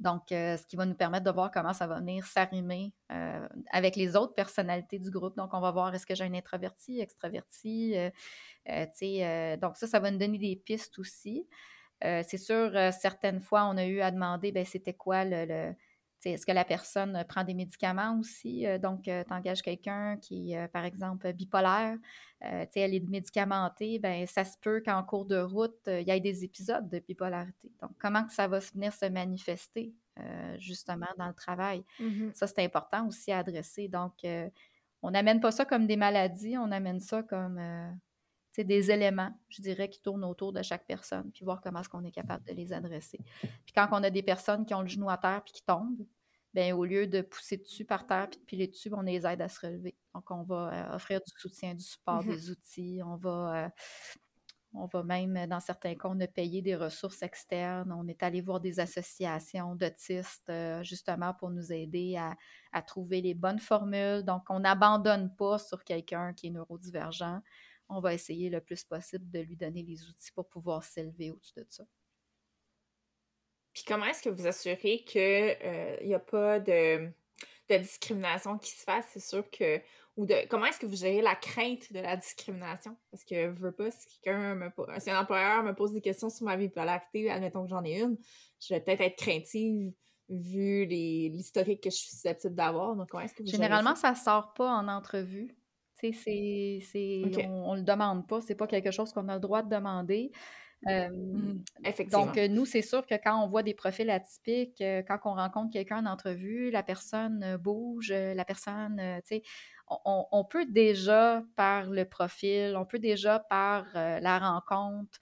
Donc, euh, ce qui va nous permettre de voir comment ça va venir s'arrimer euh, avec les autres personnalités du groupe. Donc, on va voir est-ce que j'ai un introverti, extraverti. Euh, donc, ça, ça va nous donner des pistes aussi. c'est sûr, certaines fois, on a eu à demander, ben, c'était quoi le est-ce que la personne prend des médicaments aussi? Euh, donc, euh, tu engages quelqu'un qui est, euh, par exemple, bipolaire, elle est médicamentée, ben ça se peut qu'en cours de route, il y ait des épisodes de bipolarité. Donc, comment que ça va venir se manifester, justement, dans le travail? Mmh ça, c'est important aussi à adresser. Donc, on n'amène pas ça comme des maladies, on amène ça comme des éléments, je dirais, qui tournent autour de chaque personne, puis voir comment est-ce qu'on est capable de les adresser. Puis quand on a des personnes qui ont le genou à terre puis qui tombent, bien, au lieu de pousser dessus par terre puis de piler dessus, on les aide à se relever. Donc, on va euh, offrir du soutien, du support, mmh des outils. On va, euh, on va même, dans certains cas, on a payé des ressources externes. On est allé voir des associations d'autistes, euh, justement, pour nous aider à, à, trouver les bonnes formules. Donc, on n'abandonne pas sur quelqu'un qui est neurodivergent on va essayer le plus possible de lui donner les outils pour pouvoir s'élever au-dessus de ça. Puis comment est-ce que vous assurez qu'il n'y euh, a pas de, discrimination qui se fasse? C'est sûr que. Ou de comment est-ce que vous gérez la crainte de la discrimination? Parce que je veux pas, si quelqu'un me si un employeur me pose des questions sur ma bipolarité, admettons que j'en ai une, je vais peut-être être craintive vu l'historique que je suis susceptible d'avoir. Donc, comment est-ce que vous Généralement, ça? ne sort pas en entrevue. C'est, on, ne le demande pas, c'est pas quelque chose qu'on a le droit de demander. Mmh. donc, nous, c'est sûr que quand on voit des profils atypiques, quand on rencontre quelqu'un en entrevue, la personne bouge, la personne, tu sais, on, peut déjà par le profil, on peut déjà par la rencontre,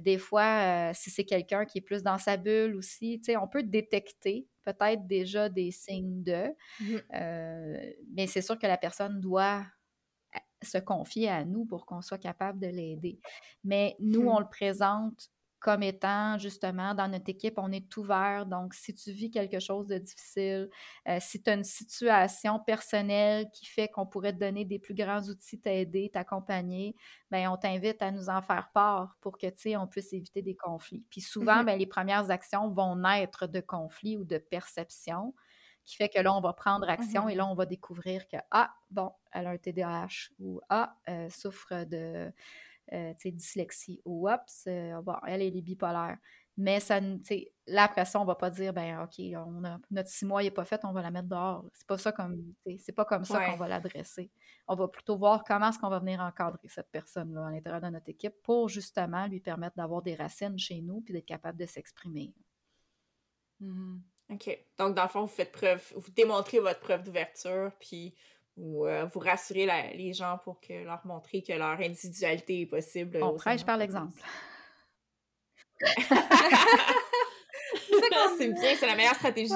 des fois, si c'est quelqu'un qui est plus dans sa bulle aussi, tu sais, on peut détecter peut-être déjà des signes de, mmh mais c'est sûr que la personne doit se confier à nous pour qu'on soit capable de l'aider. Mais nous, on mmh. le présente comme étant justement dans notre équipe, on est ouvert. Donc, si tu vis quelque chose de difficile, euh, si tu as une situation personnelle qui fait qu'on pourrait te donner des plus grands outils, t'aider, t'accompagner, bien, on t'invite à nous en faire part pour que, tu sais, on puisse éviter des conflits. Puis souvent, mmh bien, les premières actions vont naître de conflits ou de perceptions qui fait que là, on va prendre action et là, on va découvrir que, ah, bon, elle a un TDAH ou ah, elle souffre de euh, dyslexie ou oups, euh, bon, elle est bipolaire. Mais ça, là, après ça, on va pas dire, ben OK, on a, notre six mois n'est pas fait, on va la mettre dehors. C'est pas ça comme, c'est pas comme ça qu'on va l'adresser. On va plutôt voir comment est-ce qu'on va venir encadrer cette personne-là à l'intérieur de notre équipe pour justement lui permettre d'avoir des racines chez nous puis d'être capable de s'exprimer. Mmh OK. Donc, dans le fond, vous faites preuve, vous démontrez votre preuve d'ouverture, puis vous, euh, vous rassurez les gens pour que leur montrer que leur individualité est possible. On prêche par l'exemple. c'est bien, c'est la meilleure stratégie.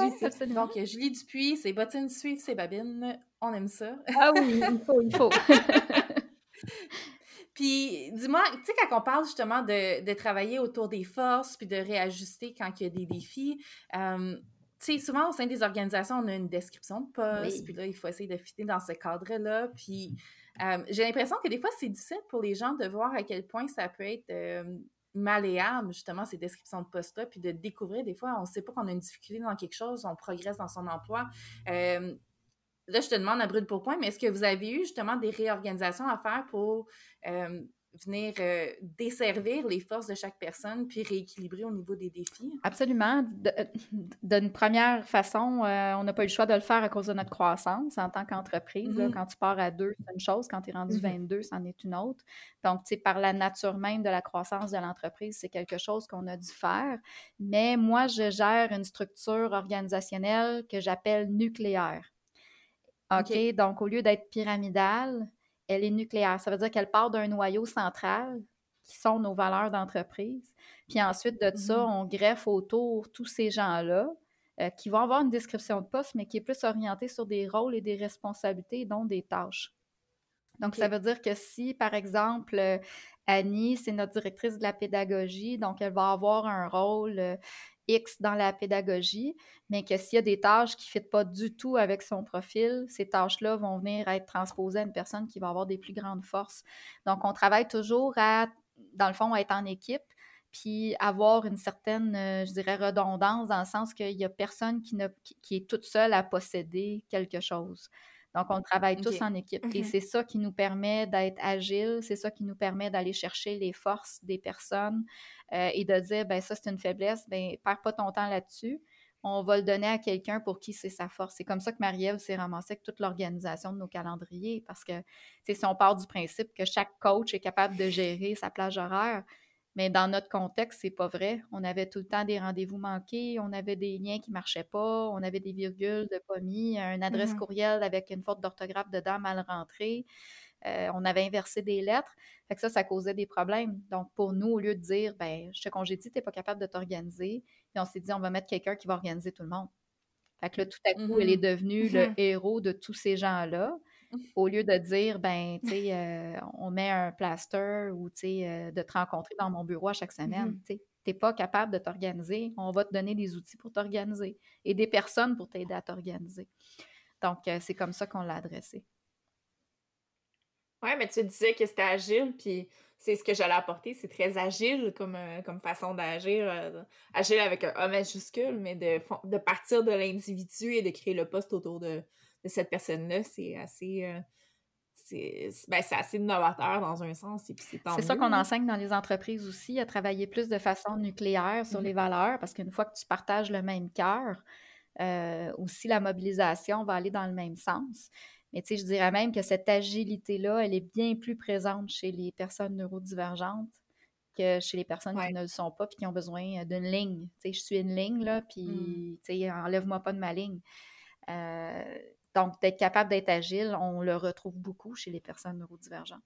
Donc, Julie Dupuis, ses bottines suivent ses babines. On aime ça. Ah oui, il faut, il faut. Puis, dis-moi, tu sais, quand on parle justement de, travailler autour des forces, puis de réajuster quand il y a des défis, euh, sais, souvent au sein des organisations, on a une description de poste, puis là, il faut essayer de fitter dans ce cadre-là. Puis euh, j'ai l'impression que des fois, c'est difficile pour les gens de voir à quel point ça peut être euh, malléable, justement, ces descriptions de poste-là, puis de découvrir, des fois, on ne sait pas qu'on a une difficulté dans quelque chose, on progresse dans son emploi. Euh, là, je te demande à brûle pour point, mais est-ce que vous avez eu justement des réorganisations à faire pour venir euh, desservir les forces de chaque personne puis rééquilibrer au niveau des défis? Absolument. Euh, d'une première façon, euh, on n'a pas eu le choix de le faire à cause de notre croissance en tant qu'entreprise. Mm-hmm. Quand tu pars à deux, c'est une chose. Quand tu es rendu 22, mm-hmm. c'en est une autre. Donc, tu sais, par la nature même de la croissance de l'entreprise, c'est quelque chose qu'on a dû faire. Mais moi, je gère une structure organisationnelle que j'appelle nucléaire. OK? Donc, au lieu d'être pyramidale, elle est nucléaire. Ça veut dire qu'elle part d'un noyau central qui sont nos valeurs d'entreprise. Puis ensuite de ça, mm-hmm. on greffe autour tous ces gens-là euh, qui vont avoir une description de poste, mais qui est plus orientée sur des rôles et des responsabilités, dont des tâches. Donc, ça veut dire que si, par exemple, euh, Annie, c'est notre directrice de la pédagogie, donc elle va avoir un rôle euh, X dans la pédagogie, mais que s'il y a des tâches qui ne fitent pas du tout avec son profil, ces tâches-là vont venir être transposées à une personne qui va avoir des plus grandes forces. Donc, on travaille toujours à, dans le fond, à être en équipe, puis avoir une certaine, euh, je dirais, redondance dans le sens qu'il n'y a personne qui, ne, qui, est toute seule à posséder quelque chose. Donc, on travaille tous en équipe. Et mmh c'est ça qui nous permet d'être agile, c'est ça qui nous permet d'aller chercher les forces des personnes euh, et de dire, ben ça, c'est une faiblesse, ben perds pas ton temps là-dessus. On va le donner à quelqu'un pour qui c'est sa force. C'est comme ça que Marie-Ève s'est ramassée avec toute l'organisation de nos calendriers parce que, si on part du principe que chaque coach est capable de gérer sa plage horaire, mais dans notre contexte, c'est pas vrai. On avait tout le temps des rendez-vous manqués, on avait des liens qui marchaient pas, on avait des virgules de pas mis, une adresse mmh courriel avec une faute d'orthographe dedans mal rentrée. Euh, on avait inversé des lettres. Fait que ça, ça causait des problèmes. Donc, pour nous, au lieu de dire, ben, je te congédie, tu n'es pas capable de t'organiser, on s'est dit, on va mettre quelqu'un qui va organiser tout le monde. Fait que là, tout à coup, elle est mmh devenue le héros de tous ces gens-là au lieu de dire, ben, tu sais, euh, on met un plaster ou, tu sais, euh, de te rencontrer dans mon bureau à chaque semaine. Mmh tu n'es pas capable de t'organiser, on va te donner des outils pour t'organiser et des personnes pour t'aider à t'organiser. Donc, euh, c'est comme ça qu'on l'a adressé. Oui, mais tu disais que c'était agile, puis c'est ce que j'allais apporter. C'est très agile comme, comme façon d'agir. agile avec un A majuscule, mais de, de partir de l'individu et de créer le poste autour de, de cette personne-là, c'est assez. Euh, ben, c'est assez novateur dans un sens. C'est ça qu'on enseigne dans les entreprises aussi, à travailler plus de façon nucléaire sur mmh les valeurs, parce qu'une fois que tu partages le même cœur, euh, aussi la mobilisation va aller dans le même sens. Mais tu sais, je dirais même que cette agilité-là, elle est bien plus présente chez les personnes neurodivergentes que chez les personnes qui ne le sont pas puis qui ont besoin euh, d'une ligne. Tu sais, je suis une ligne, là, puis, mmh. tu sais, enlève-moi pas de ma ligne. Euh, donc, d'être capable d'être agile, on le retrouve beaucoup chez les personnes neurodivergentes.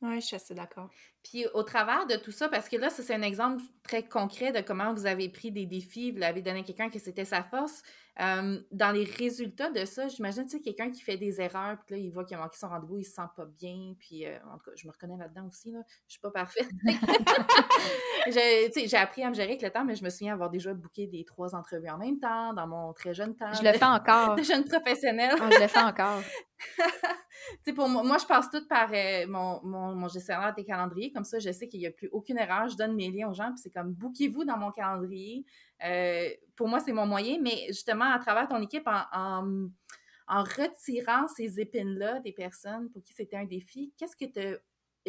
Oui, je suis assez d'accord. Puis au travers de tout ça, parce que là, c'est un exemple très concret de comment vous avez pris des défis, vous l'avez donné à quelqu'un que c'était sa force. Dans les résultats de ça, j'imagine, tu sais, quelqu'un qui fait des erreurs, puis là, il voit qu'il a manqué son rendez-vous, il se sent pas bien, puis euh, en tout cas, je me reconnais là-dedans aussi, là. Je suis pas parfaite. j'ai appris à me gérer avec le temps, mais je me souviens avoir déjà booké des trois entrevues en même temps, dans mon très jeune temps. Je le fais encore. De jeune professionnelle. Ah, je le fais encore. pour moi, moi, je passe tout par euh, mon, mon, gestionnaire des calendriers. Comme ça, je sais qu'il n'y a plus aucune erreur. Je donne mes liens aux gens, puis c'est comme bouquez-vous dans mon calendrier. Euh, pour moi, c'est mon moyen, mais justement, à travers ton équipe, en, retirant ces épines-là des personnes pour qui c'était un défi, qu'est-ce que tu as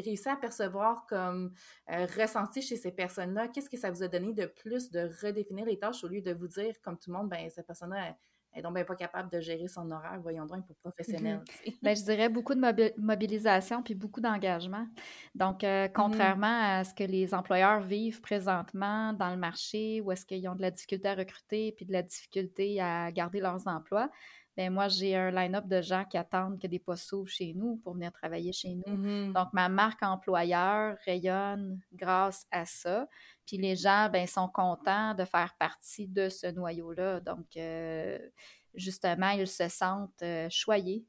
réussi à percevoir comme euh, ressenti chez ces personnes-là? Qu'est-ce que ça vous a donné de plus de redéfinir les tâches au lieu de vous dire, comme tout le monde, ben cette personne-là, elle est donc pas capable de gérer son horaire, voyons donc, pour professionnel. Ben, je dirais beaucoup de mobilisation puis beaucoup d'engagement. Donc, euh, mhm. contrairement à ce que les employeurs vivent présentement dans le marché, où est-ce qu'ils ont de la difficulté à recruter puis de la difficulté à garder leurs emplois, ben moi, j'ai un line-up de gens qui attendent que des postes s'ouvrent chez nous pour venir travailler chez nous. Mhm. Donc, ma marque employeur rayonne grâce à ça. Puis les gens, ben, sont contents de faire partie de ce noyau-là. Donc, euh, justement, ils se sentent euh, choyés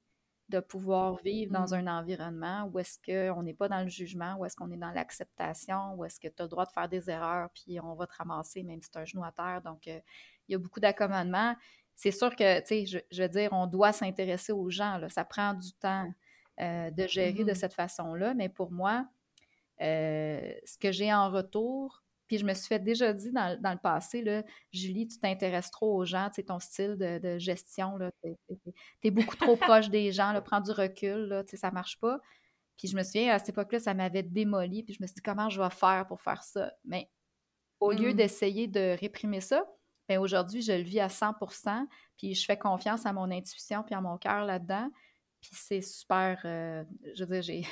de pouvoir vivre dans mhm. un environnement où est-ce qu'on n'est pas dans le jugement, où est-ce qu'on est dans l'acceptation, où est-ce que tu as le droit de faire des erreurs, puis on va te ramasser même si tu as un genou à terre. Donc, euh, il y a beaucoup d'accommodement c'est sûr que, tu sais, je, veux dire, on doit s'intéresser aux gens. Là. Ça prend du temps de gérer de mm-hmm. cette façon-là. Mais pour moi, euh, ce que j'ai en retour, puis je me suis fait déjà dit dans, le passé, là, Julie, tu t'intéresses trop aux gens, tu ton style de, gestion, tu es, beaucoup trop proche des gens, là, prends du recul, là, ça marche pas. Puis je me souviens, à cette époque-là, ça m'avait démoli, puis je me suis dit, comment je vais faire pour faire ça? Mais au lieu mm. d'essayer de réprimer ça, ben, aujourd'hui, je le vis à 100% puis je fais confiance à mon intuition puis à mon cœur là-dedans. Puis c'est super, euh, je veux dire,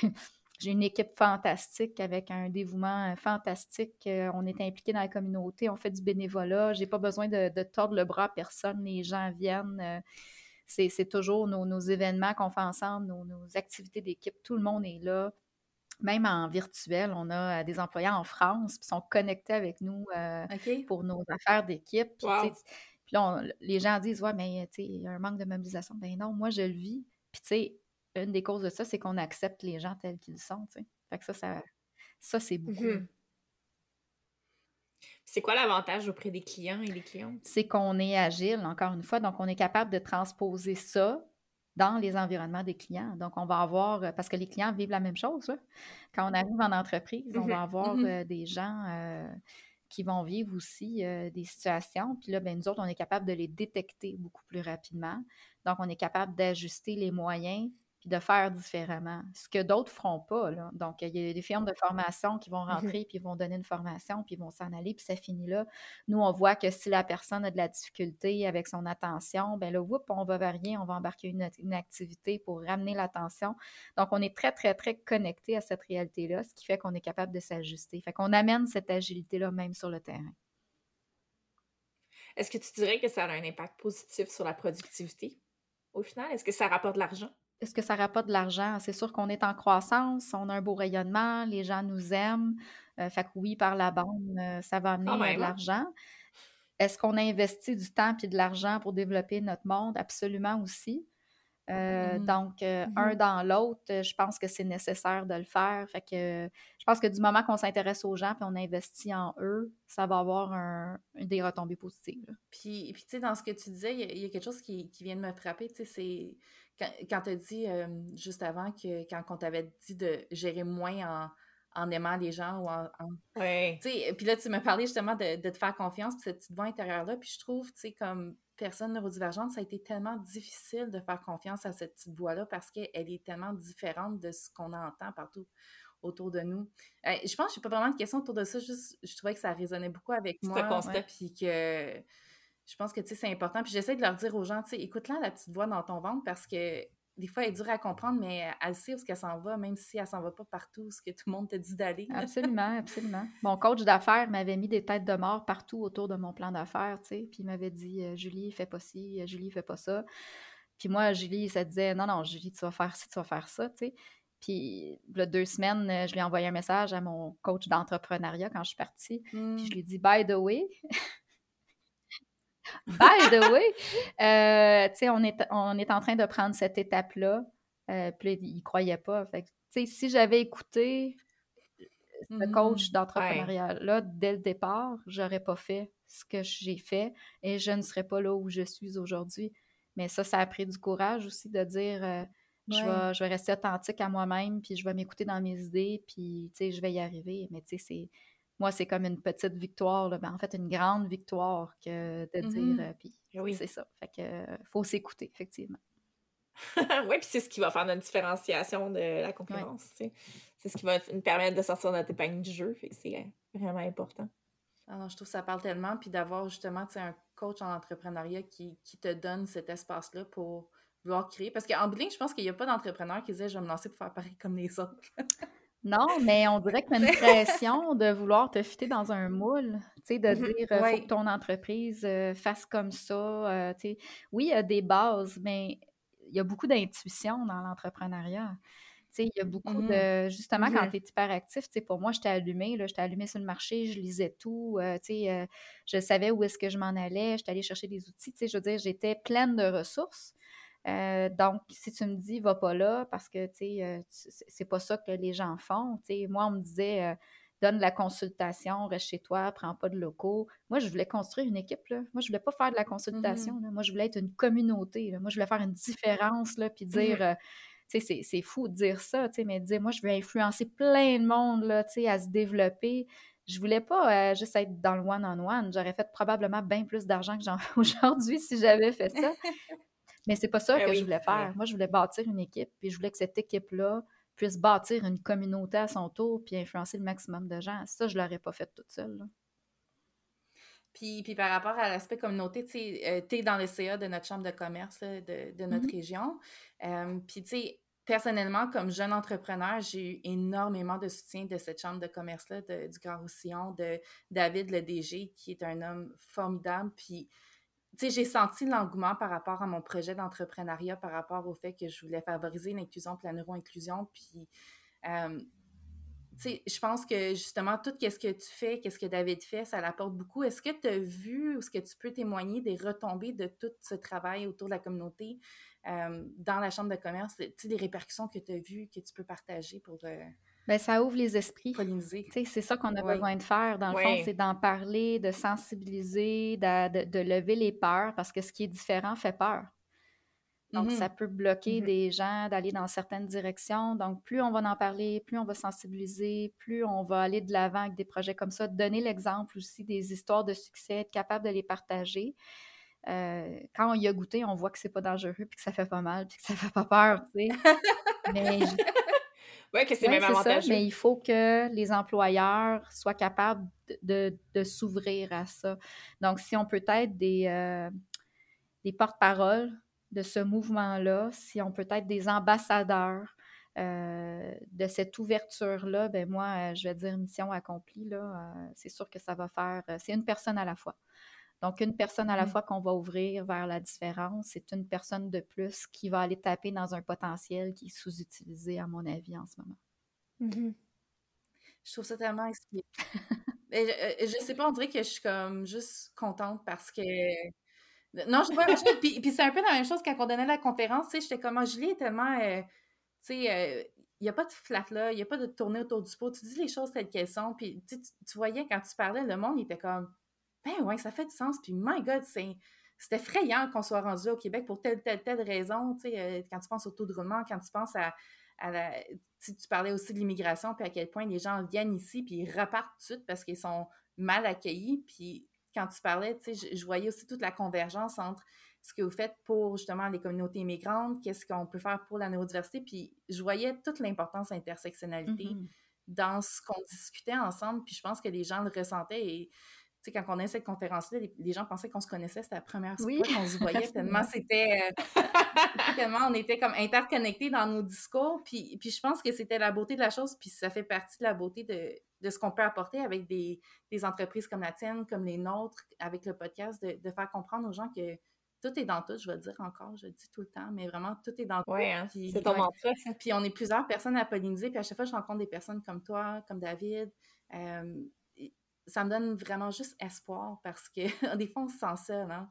j'ai, une équipe fantastique avec un dévouement fantastique. Euh, on est impliqué dans la communauté, on fait du bénévolat. J'ai pas besoin de, tordre le bras à personne. Les gens viennent. Euh, c'est, toujours nos, événements qu'on fait ensemble, nos, nos activités d'équipe. Tout le monde est là même en virtuel, on a euh, des employés en France qui sont connectés avec nous euh, pour nos affaires d'équipe. Puis, là, les gens disent Ouais, mais il y a un manque de mobilisation. Ben non, moi, je le vis. Puis, tu sais, une des causes de ça, c'est qu'on accepte les gens tels qu'ils sont. Fait que ça, ça, ça c'est beaucoup. Mhm. C'est quoi l'avantage auprès des clients et des clientes? C'est qu'on est agile, encore une fois, donc on est capable de transposer ça dans les environnements des clients. Donc, on va avoir, parce que les clients vivent la même chose. Quand on arrive en entreprise, on va mhm. avoir mhm. Euh, des gens euh, qui vont vivre aussi euh, des situations. Puis là, ben, nous autres, on est capable de les détecter beaucoup plus rapidement. Donc, on est capable d'ajuster les moyens puis de faire différemment, ce que d'autres ne feront pas. Là. Donc, il y a des firmes de formation qui vont mmh rentrer, puis vont donner une formation, puis vont s'en aller, puis ça finit là. Nous, on voit que si la personne a de la difficulté avec son attention, ben là, whoop, on va varier, on va embarquer une, une activité pour ramener l'attention. Donc, on est très, très, très connecté à cette réalité-là, ce qui fait qu'on est capable de s'ajuster. Fait qu'on amène cette agilité-là même sur le terrain. Est-ce que tu dirais que ça a un impact positif sur la productivité au final? Est-ce que ça rapporte de l'argent? Est-ce que ça rapporte de l'argent? C'est sûr qu'on est en croissance, on a un beau rayonnement, les gens nous aiment. Euh, fait que oui, par la bande, euh, ça va amener euh, de l'argent. Est-ce qu'on a investi du temps et de l'argent pour développer notre monde? Absolument aussi. Mmh donc, mmh un dans l'autre, je pense que c'est nécessaire de le faire. Fait que je pense que du moment qu'on s'intéresse aux gens et on investit en eux, ça va avoir un, des retombées positives. Puis, puis tu sais, dans ce que tu disais, il y, a quelque chose qui, qui vient de me frapper. Tu sais, c'est quand, tu as dit juste avant que quand on t'avait dit de gérer moins en, aimant les gens ou en. Puis là, tu m'as parlé justement de, te faire confiance, puis cette petite voix intérieure-là. Puis je trouve, tu sais, comme personne neurodivergente, ça a été tellement difficile de faire confiance à cette petite voix-là parce qu'elle est tellement différente de ce qu'on entend partout autour de nous. je pense que je n'ai pas vraiment de questions autour de ça, juste je trouvais que ça résonnait beaucoup avec moi. Puis que je pense que c'est important. Puis j'essaie de leur dire aux gens, écoute-la la petite voix dans ton ventre parce que des fois, elle est dure à comprendre, mais elle sait où ce qu'elle s'en va, même si elle s'en va pas partout, ce que tout le monde te dit d'aller. Absolument, absolument. Mon coach d'affaires m'avait mis des têtes de mort partout autour de mon plan d'affaires, tu sais, puis il m'avait dit euh, Julie, fais pas ci, Julie, fais pas ça. Puis moi, Julie, ça disait non, non, Julie, tu vas faire ci, tu vas faire ça, tu sais. Puis, a deux semaines, je lui ai envoyé un message à mon coach d'entrepreneuriat quand je suis partie. Puis, je mmh. lui ai dit, by the way, By the way, euh, on, est, on est en train de prendre cette étape-là. Euh, puis il ne croyait pas. Fait si j'avais écouté le mmh coach d'entrepreneuriat-là dès le départ, j'aurais pas fait ce que j'ai fait et je ne serais pas là où je suis aujourd'hui. Mais ça, ça a pris du courage aussi de dire euh, je, vais, je vais rester authentique à moi-même, puis je vais m'écouter dans mes idées, puis je vais y arriver. Mais tu sais, c'est moi, c'est comme une petite victoire, ben, en fait, une grande victoire que de dire, mmh euh, puis oui. c'est ça. Fait que euh, faut s'écouter, effectivement. oui, puis c'est ce qui va faire notre différenciation de la concurrence. C'est ce qui va nous permettre de sortir notre épingle du jeu. C'est euh, vraiment important. Alors, je trouve que ça parle tellement, puis d'avoir justement un coach en entrepreneuriat qui, qui te donne cet espace-là pour vouloir créer. Parce qu'en bout je pense qu'il n'y a pas d'entrepreneur qui disait je vais me lancer pour faire pareil comme les autres. Non, mais on dirait que tu as une pression de vouloir te fitter dans un moule, tu sais, de mmh dire il faut que ton entreprise fasse comme ça. tu sais. Oui, il y a des bases, mais il y a beaucoup d'intuition dans l'entrepreneuriat. Tu sais, il y a beaucoup mmh de. Justement, quand mmh tu es hyperactif, tu sais, pour moi, j'étais allumée, là, j'étais allumée sur le marché, je lisais tout, tu sais, je savais où est-ce que je m'en allais, j'étais allée chercher des outils, tu sais, je veux dire, j'étais pleine de ressources. Euh, donc, si tu me dis, va pas là, parce que, tu sais, euh, c'est pas ça que les gens font. Tu sais, moi, on me disait, euh, donne la consultation, reste chez toi, prends pas de locaux. Moi, je voulais construire une équipe, là. Moi, je voulais pas faire de la consultation, mmh Moi, je voulais être une communauté, Moi, je voulais faire une différence, là, puis mmh dire... tu sais, c'est fou de dire ça, tu sais, mais dire, moi, je veux influencer plein de monde, là, tu sais, à se développer. Je voulais pas juste être dans le one-on-one. J'aurais fait probablement bien plus d'argent que j'en fais aujourd'hui si j'avais fait ça. Mais c'est pas ça ben que je voulais faire. Moi, je voulais bâtir une équipe, puis je voulais que cette équipe-là puisse bâtir une communauté à son tour, puis influencer le maximum de gens. Ça, je l'aurais pas fait toute seule. Puis, puis, par rapport à l'aspect communauté, tu euh, es dans le CA de notre chambre de commerce de, notre mm-hmm. région. Euh, puis, tu sais, personnellement, comme jeune entrepreneur, j'ai eu énormément de soutien de cette chambre de commerce-là, du Grand Roussillon, de David, le DG, qui est un homme formidable. Puis, j'ai senti l'engouement par rapport à mon projet d'entrepreneuriat, par rapport au fait que je voulais favoriser l'inclusion et la neuro-inclusion. Puis, euh, je pense que justement, tout ce que tu fais, qu'est-ce que David fait, ça l'apporte beaucoup. Est-ce que tu as vu ou est-ce que tu peux témoigner des retombées de tout ce travail autour de la communauté dans la Chambre de commerce, des répercussions que tu as vues, que tu peux partager pour. Euh, Bien, ça ouvre les esprits. C'est ça qu'on a besoin de faire, dans le fond, c'est d'en parler, de sensibiliser, de, de, lever les peurs, parce que ce qui est différent fait peur. Donc, ça mmh peut bloquer mmh des gens d'aller dans certaines directions. Donc, plus on va en parler, plus on va sensibiliser, plus on va aller de l'avant avec des projets comme ça, donner l'exemple aussi des histoires de succès, être capable de les partager. Euh, quand on y a goûté, on voit que c'est pas dangereux, puis que ça fait pas mal, puis que ça fait pas peur, tu sais. mais oui, que c'est même avantageux. mais il faut que les employeurs soient capables de, s'ouvrir à ça. Donc, si on peut être des, euh, des porte-paroles de ce mouvement-là, si on peut être des ambassadeurs euh, de cette ouverture-là, ben moi, je vais dire mission accomplie. Là, c'est sûr que ça va faire. C'est une personne à la fois. Donc, une personne à la mmh. fois qu'on va ouvrir vers la différence, c'est une personne de plus qui va aller taper dans un potentiel qui est sous-utilisé, à mon avis, en ce moment. Mmh je trouve ça tellement expliqué. je, euh, je sais pas, on dirait que je suis comme juste contente parce que. Non, je vois. puis, puis c'est un peu la même chose quand on donnait la conférence. Tu sais, j'étais comme, oh, Julie est tellement. Euh, tu sais, euh, il n'y a pas de flat là, il n'y a pas de tourner autour du pot. Tu dis les choses telles qu'elles sont. Puis tu, tu voyais quand tu parlais, le monde était comme ben ouais, ça fait du sens. Puis, my God, c'est. C'est effrayant qu'on soit rendu au Québec pour telle, telle, telle raison. Tu sais, euh, quand tu penses au taux de roulement, quand tu penses à, la, tu, parlais aussi de l'immigration, puis à quel point les gens viennent ici, puis ils repartent tout de suite parce qu'ils sont mal accueillis. Puis quand tu parlais, tu sais, je, voyais aussi toute la convergence entre ce que vous faites pour justement les communautés immigrantes, qu'est-ce qu'on peut faire pour la neurodiversité, puis je voyais toute l'importance d'intersectionnalité mm-hmm. dans ce qu'on discutait ensemble, puis je pense que les gens le ressentaient et sais, quand on a cette conférence-là, les, gens pensaient qu'on se connaissait, c'était la première fois qu'on se voyait, tellement c'était... Euh, tellement on était comme interconnectés dans nos discours, puis, puis je pense que c'était la beauté de la chose, puis ça fait partie de la beauté de, de ce qu'on peut apporter avec des, des, entreprises comme la tienne, comme les nôtres, avec le podcast, de, de, faire comprendre aux gens que tout est dans tout, je vais le dire encore, je le dis tout le temps, mais vraiment, tout est dans tout. Hein, c'est ton mantra. Puis on est plusieurs personnes à polliniser, puis à chaque fois, je rencontre des personnes comme toi, comme David, euh, ça me donne vraiment juste espoir parce que des fois, on se sent seul, hein?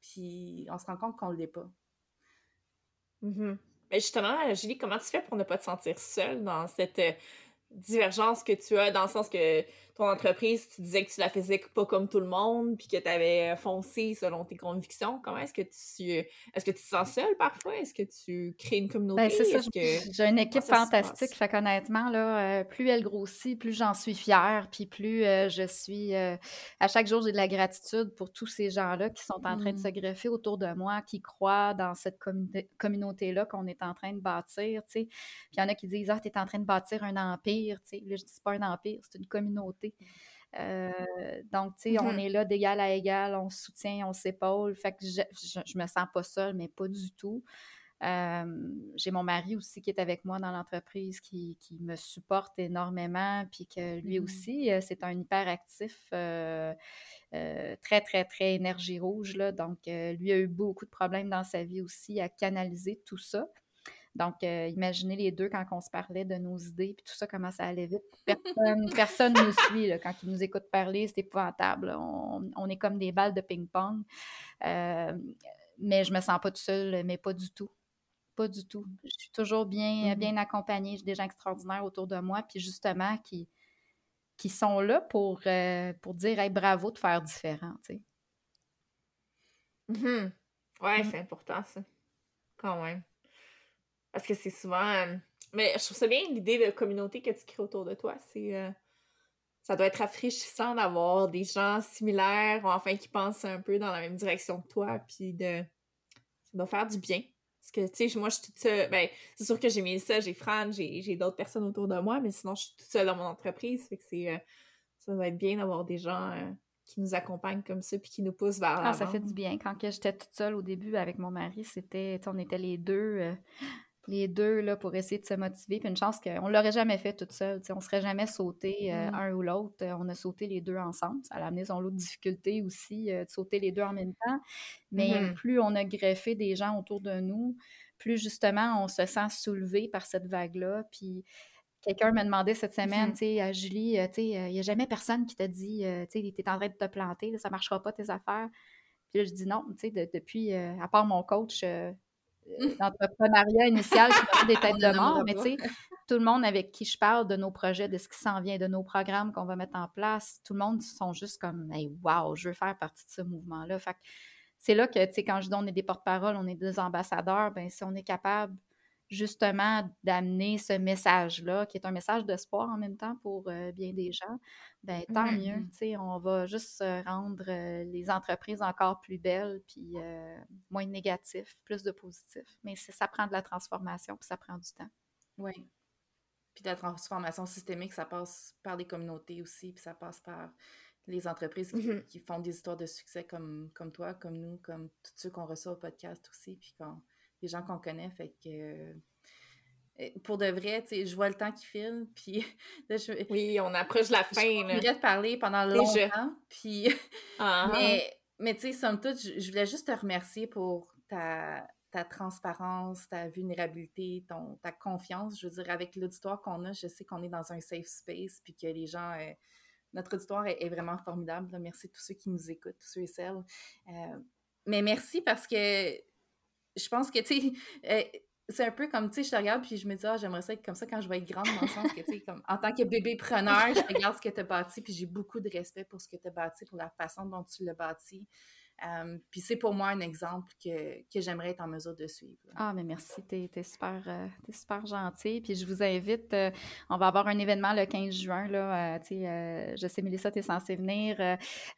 Puis on se rend compte qu'on ne l'est pas. Mm-hmm. Mais justement, Julie, comment tu fais pour ne pas te sentir seule dans cette euh, divergence que tu as, dans le sens que ton entreprise, tu disais que tu la faisais pas comme tout le monde, puis que tu avais foncé selon tes convictions. Comment est-ce que tu est-ce que tu te sens seule parfois? Est-ce que tu crées une communauté? Ben, c'est ça. J'ai une équipe fantastique. Fait qu'honnêtement, là, euh, plus elle grossit, plus j'en suis fière, puis plus euh, je suis. Euh, à chaque jour, j'ai de la gratitude pour tous ces gens-là qui sont en train de se mmh. greffer autour de moi, qui croient dans cette communauté-là qu'on est en train de bâtir. Puis il y en a qui disent Ah, tu es en train de bâtir un empire. Là, je dis pas un empire, c'est une communauté euh, donc, tu sais, on mmh est là d'égal à égal, on se soutient, on s'épaule. Fait que je, je, me sens pas seule, mais pas du tout. j'ai mon mari aussi qui est avec moi dans l'entreprise, qui, me supporte énormément, puis que lui mmh aussi, euh, c'est un hyperactif euh, très, très, très énergie rouge. Là, donc, lui a eu beaucoup de problèmes dans sa vie aussi à canaliser tout ça. Donc, euh, imaginez les deux quand on se parlait de nos idées, puis tout ça, comment ça allait vite. Personne ne nous suit. quand ils nous écoutent parler, c'est épouvantable. On, est comme des balles de ping-pong. Euh, mais je me sens pas tout seul, mais pas du tout. Pas du tout. Je suis toujours bien, mm-hmm. bien accompagnée. J'ai des gens extraordinaires autour de moi, puis justement, qui, qui sont là pour, euh, pour dire hey, bravo de faire différent. Tu sais. Mm-hmm. Ouais, mm. c'est important, ça. Quand même. Parce que c'est souvent. Euh, mais je trouve ça bien l'idée de communauté que tu crées autour de toi. C'est. Euh, ça doit être rafraîchissant d'avoir des gens similaires ou enfin qui pensent un peu dans la même direction que toi. Puis de. Ça doit faire du bien. Parce que, tu sais, moi, je suis toute seule. Ben, c'est sûr que j'ai mis ça, j'ai Fran, j'ai d'autres personnes autour de moi, mais sinon, je suis toute seule dans mon entreprise. Fait que c'est. Euh, ça doit être bien d'avoir des gens qui nous accompagnent comme ça puis qui nous poussent vers Ah, ça fait du bien. Quand j'étais toute seule au début avec mon mari, c'était, on était les deux les deux là, pour essayer de se motiver. Puis une chance qu'on ne l'aurait jamais fait toute seule. On ne serait jamais sauté euh, mm. un ou l'autre. On a sauté les deux ensemble. Ça a amené son lot de difficultés aussi euh, de sauter les deux en même temps. Mais mm-hmm. plus on a greffé des gens autour de nous, plus justement on se sent soulevé par cette vague-là. Puis quelqu'un m'a demandé cette semaine, mm-hmm. tu sais, à Julie, tu sais, il n'y a jamais personne qui t'a dit, tu sais, es en train de te planter, ça ne marchera pas tes affaires. Puis là, je dis non, tu sais, depuis, euh, à part mon coach, l'entrepreneuriat initial m'a des têtes de mort, mais tu sais, tout le monde avec qui je parle de nos projets, de ce qui s'en vient, de nos programmes qu'on va mettre en place, tout le monde sont juste comme Hey, wow, je veux faire partie de ce mouvement-là. Fait c'est là que, tu sais, quand je dis on est des porte-parole, on est des ambassadeurs, ben si on est capable justement d'amener ce message-là, qui est un message d'espoir en même temps pour euh, bien des gens, ben tant mieux. Tu sais, on va juste rendre euh, les entreprises encore plus belles, puis euh, moins négatifs, plus de positifs. Mais ça prend de la transformation, puis ça prend du temps. Oui. Puis de la transformation systémique, ça passe par les communautés aussi, puis ça passe par les entreprises mmh qui, font des histoires de succès comme, comme toi, comme nous, comme tous ceux qu'on reçoit au podcast aussi, puis quand, les gens qu'on connaît. Fait que euh, pour de vrai, tu sais, je vois le temps qui file, puis Oui, on approche la fin, Je de parler pendant longtemps, puis... Ah, ah. mais, mais tu sais, somme toute, je, voulais juste te remercier pour ta, ta transparence, ta vulnérabilité, ton, ta confiance. Je veux dire, avec l'auditoire qu'on a, je sais qu'on est dans un safe space, puis que les gens... Euh, notre auditoire est, vraiment formidable. Merci à tous ceux qui nous écoutent, tous ceux et celles. Euh, mais merci parce que je pense que, tu sais, euh, c'est un peu comme, tu sais, je te regarde puis je me dis, ah, j'aimerais ça être comme ça quand je vais être grande, dans le sens que, tu sais, comme, en tant que bébé preneur, je regarde ce que tu as bâti puis j'ai beaucoup de respect pour ce que tu as bâti, pour la façon dont tu l'as bâti. Euh, puis c'est pour moi un exemple que, que j'aimerais être en mesure de suivre. Ah, mais merci, t'es es super, euh, es super gentil. Puis je vous invite, euh, on va avoir un événement le 15 juin, là, je sais, Mélissa, tu es censée venir,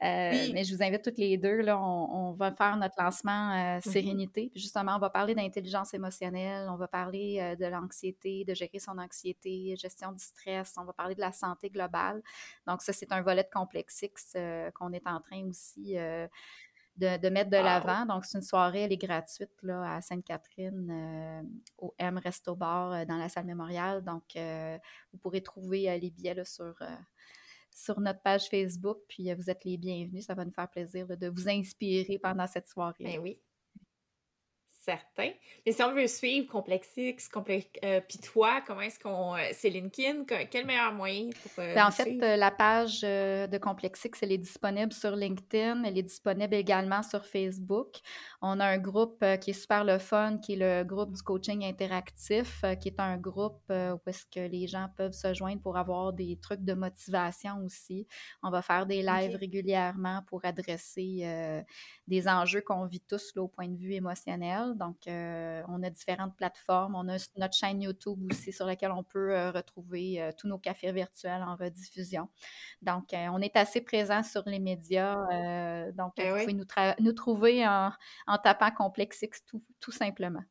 mais je vous invite toutes les deux, là, on, va faire notre lancement mm-hmm. Sérénité. Puis justement, on va parler d'intelligence émotionnelle, on va parler de l'anxiété, de gérer son anxiété, gestion du stress, on va parler de la santé globale. Donc ça, c'est un volet de Complexix qu'on est en train aussi de, mettre de l'avant. Donc, c'est une soirée, elle est gratuite là, à Sainte-Catherine, euh, au M Resto Bar euh, dans la salle mémoriale. Donc, euh, vous pourrez trouver les billets sur, sur notre page Facebook. Puis, vous êtes les bienvenus. Ça va nous faire plaisir de vous inspirer pendant cette soirée. Ben oui certain. Mais si on veut suivre Complexix, Complex, euh, puis toi, comment est-ce qu'on. Euh, c'est LinkedIn, quel meilleur moyen pour. Euh, ben, en fait, la page de Complexix, elle est disponible sur LinkedIn, elle est disponible également sur Facebook. On a un groupe qui est super le fun, qui est le groupe du coaching interactif, qui est un groupe où est-ce que les gens peuvent se joindre pour avoir des trucs de motivation aussi. On va faire des lives régulièrement pour adresser des enjeux qu'on vit tous là, au point de vue émotionnel. Donc, euh, on a différentes plateformes. On a notre chaîne YouTube aussi sur laquelle on peut euh, retrouver euh, tous nos cafés virtuels en rediffusion. Donc, on est assez présent sur les médias. donc, eh vous pouvez nous, trouver en, tapant Complexix tout, tout simplement.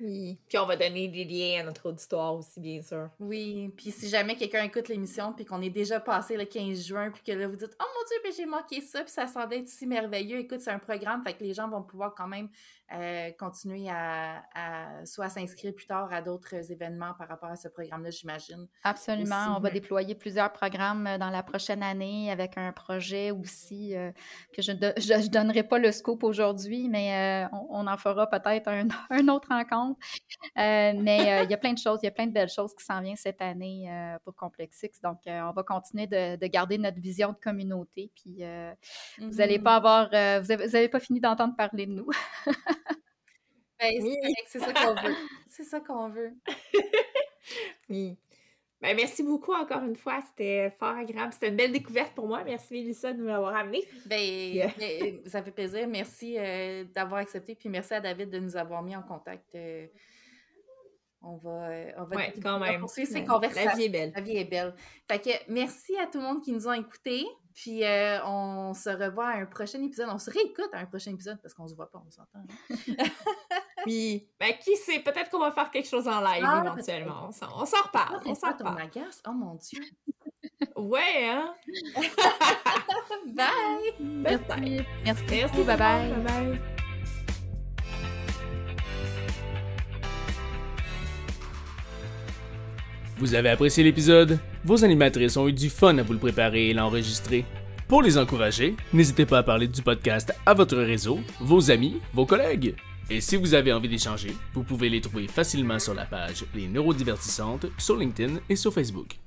Oui. Puis on va donner des liens à notre auditoire aussi, bien sûr. Oui. Puis si jamais quelqu'un écoute l'émission, puis qu'on est déjà passé le 15 juin, puis que là vous dites Oh mon Dieu, j'ai manqué ça, puis ça semblait être si merveilleux. Écoute, c'est un programme, fait que les gens vont pouvoir quand même euh, continuer à, soit s'inscrire plus tard à d'autres événements par rapport à ce programme-là, j'imagine. Absolument. on va déployer plusieurs programmes euh, dans la prochaine année avec un projet aussi euh, que je ne donnerai pas le scope aujourd'hui, mais on, en fera peut-être un, un, autre rencontre. Mais il y a plein de choses, il y a plein de belles choses qui s'en viennent cette année pour Complexix. Donc, on va continuer de, garder notre vision de communauté. Puis, vous n'allez mm-hmm. pas avoir, vous n'avez pas fini d'entendre parler de nous. Ben, c'est ça qu'on veut. C'est ça qu'on veut. oui. Ben, merci beaucoup encore une fois. C'était fort agréable. C'était une belle découverte pour moi. Merci, Mélissa, de m'avoir amené. Ben, ben, ça fait plaisir. Merci euh, d'avoir accepté. Puis merci à David de nous avoir mis en contact. Euh, on va, euh, on va quand même. poursuivre ces conversations. La vie est belle. La vie est belle. Fait que merci à tout le monde qui nous a écoutés. Puis euh, on se revoit à un prochain épisode. On se réécoute à un prochain épisode parce qu'on se voit pas, on s'entend. Hein. oui. Ben, qui sait, peut-être qu'on va faire quelque chose en live ah, éventuellement. On s'en reparle. on s'en reparle. agace? Oh mon Dieu. ouais, hein? bye! Merci. Merci. Merci. Bye bye. Bye bye. Vous avez apprécié l'épisode? Vos animatrices ont eu du fun à vous le préparer et l'enregistrer. Pour les encourager, n'hésitez pas à parler du podcast à votre réseau, vos amis, vos collègues. Et si vous avez envie d'échanger, vous pouvez les trouver facilement sur la page Les Neurodivertissantes sur LinkedIn et sur Facebook.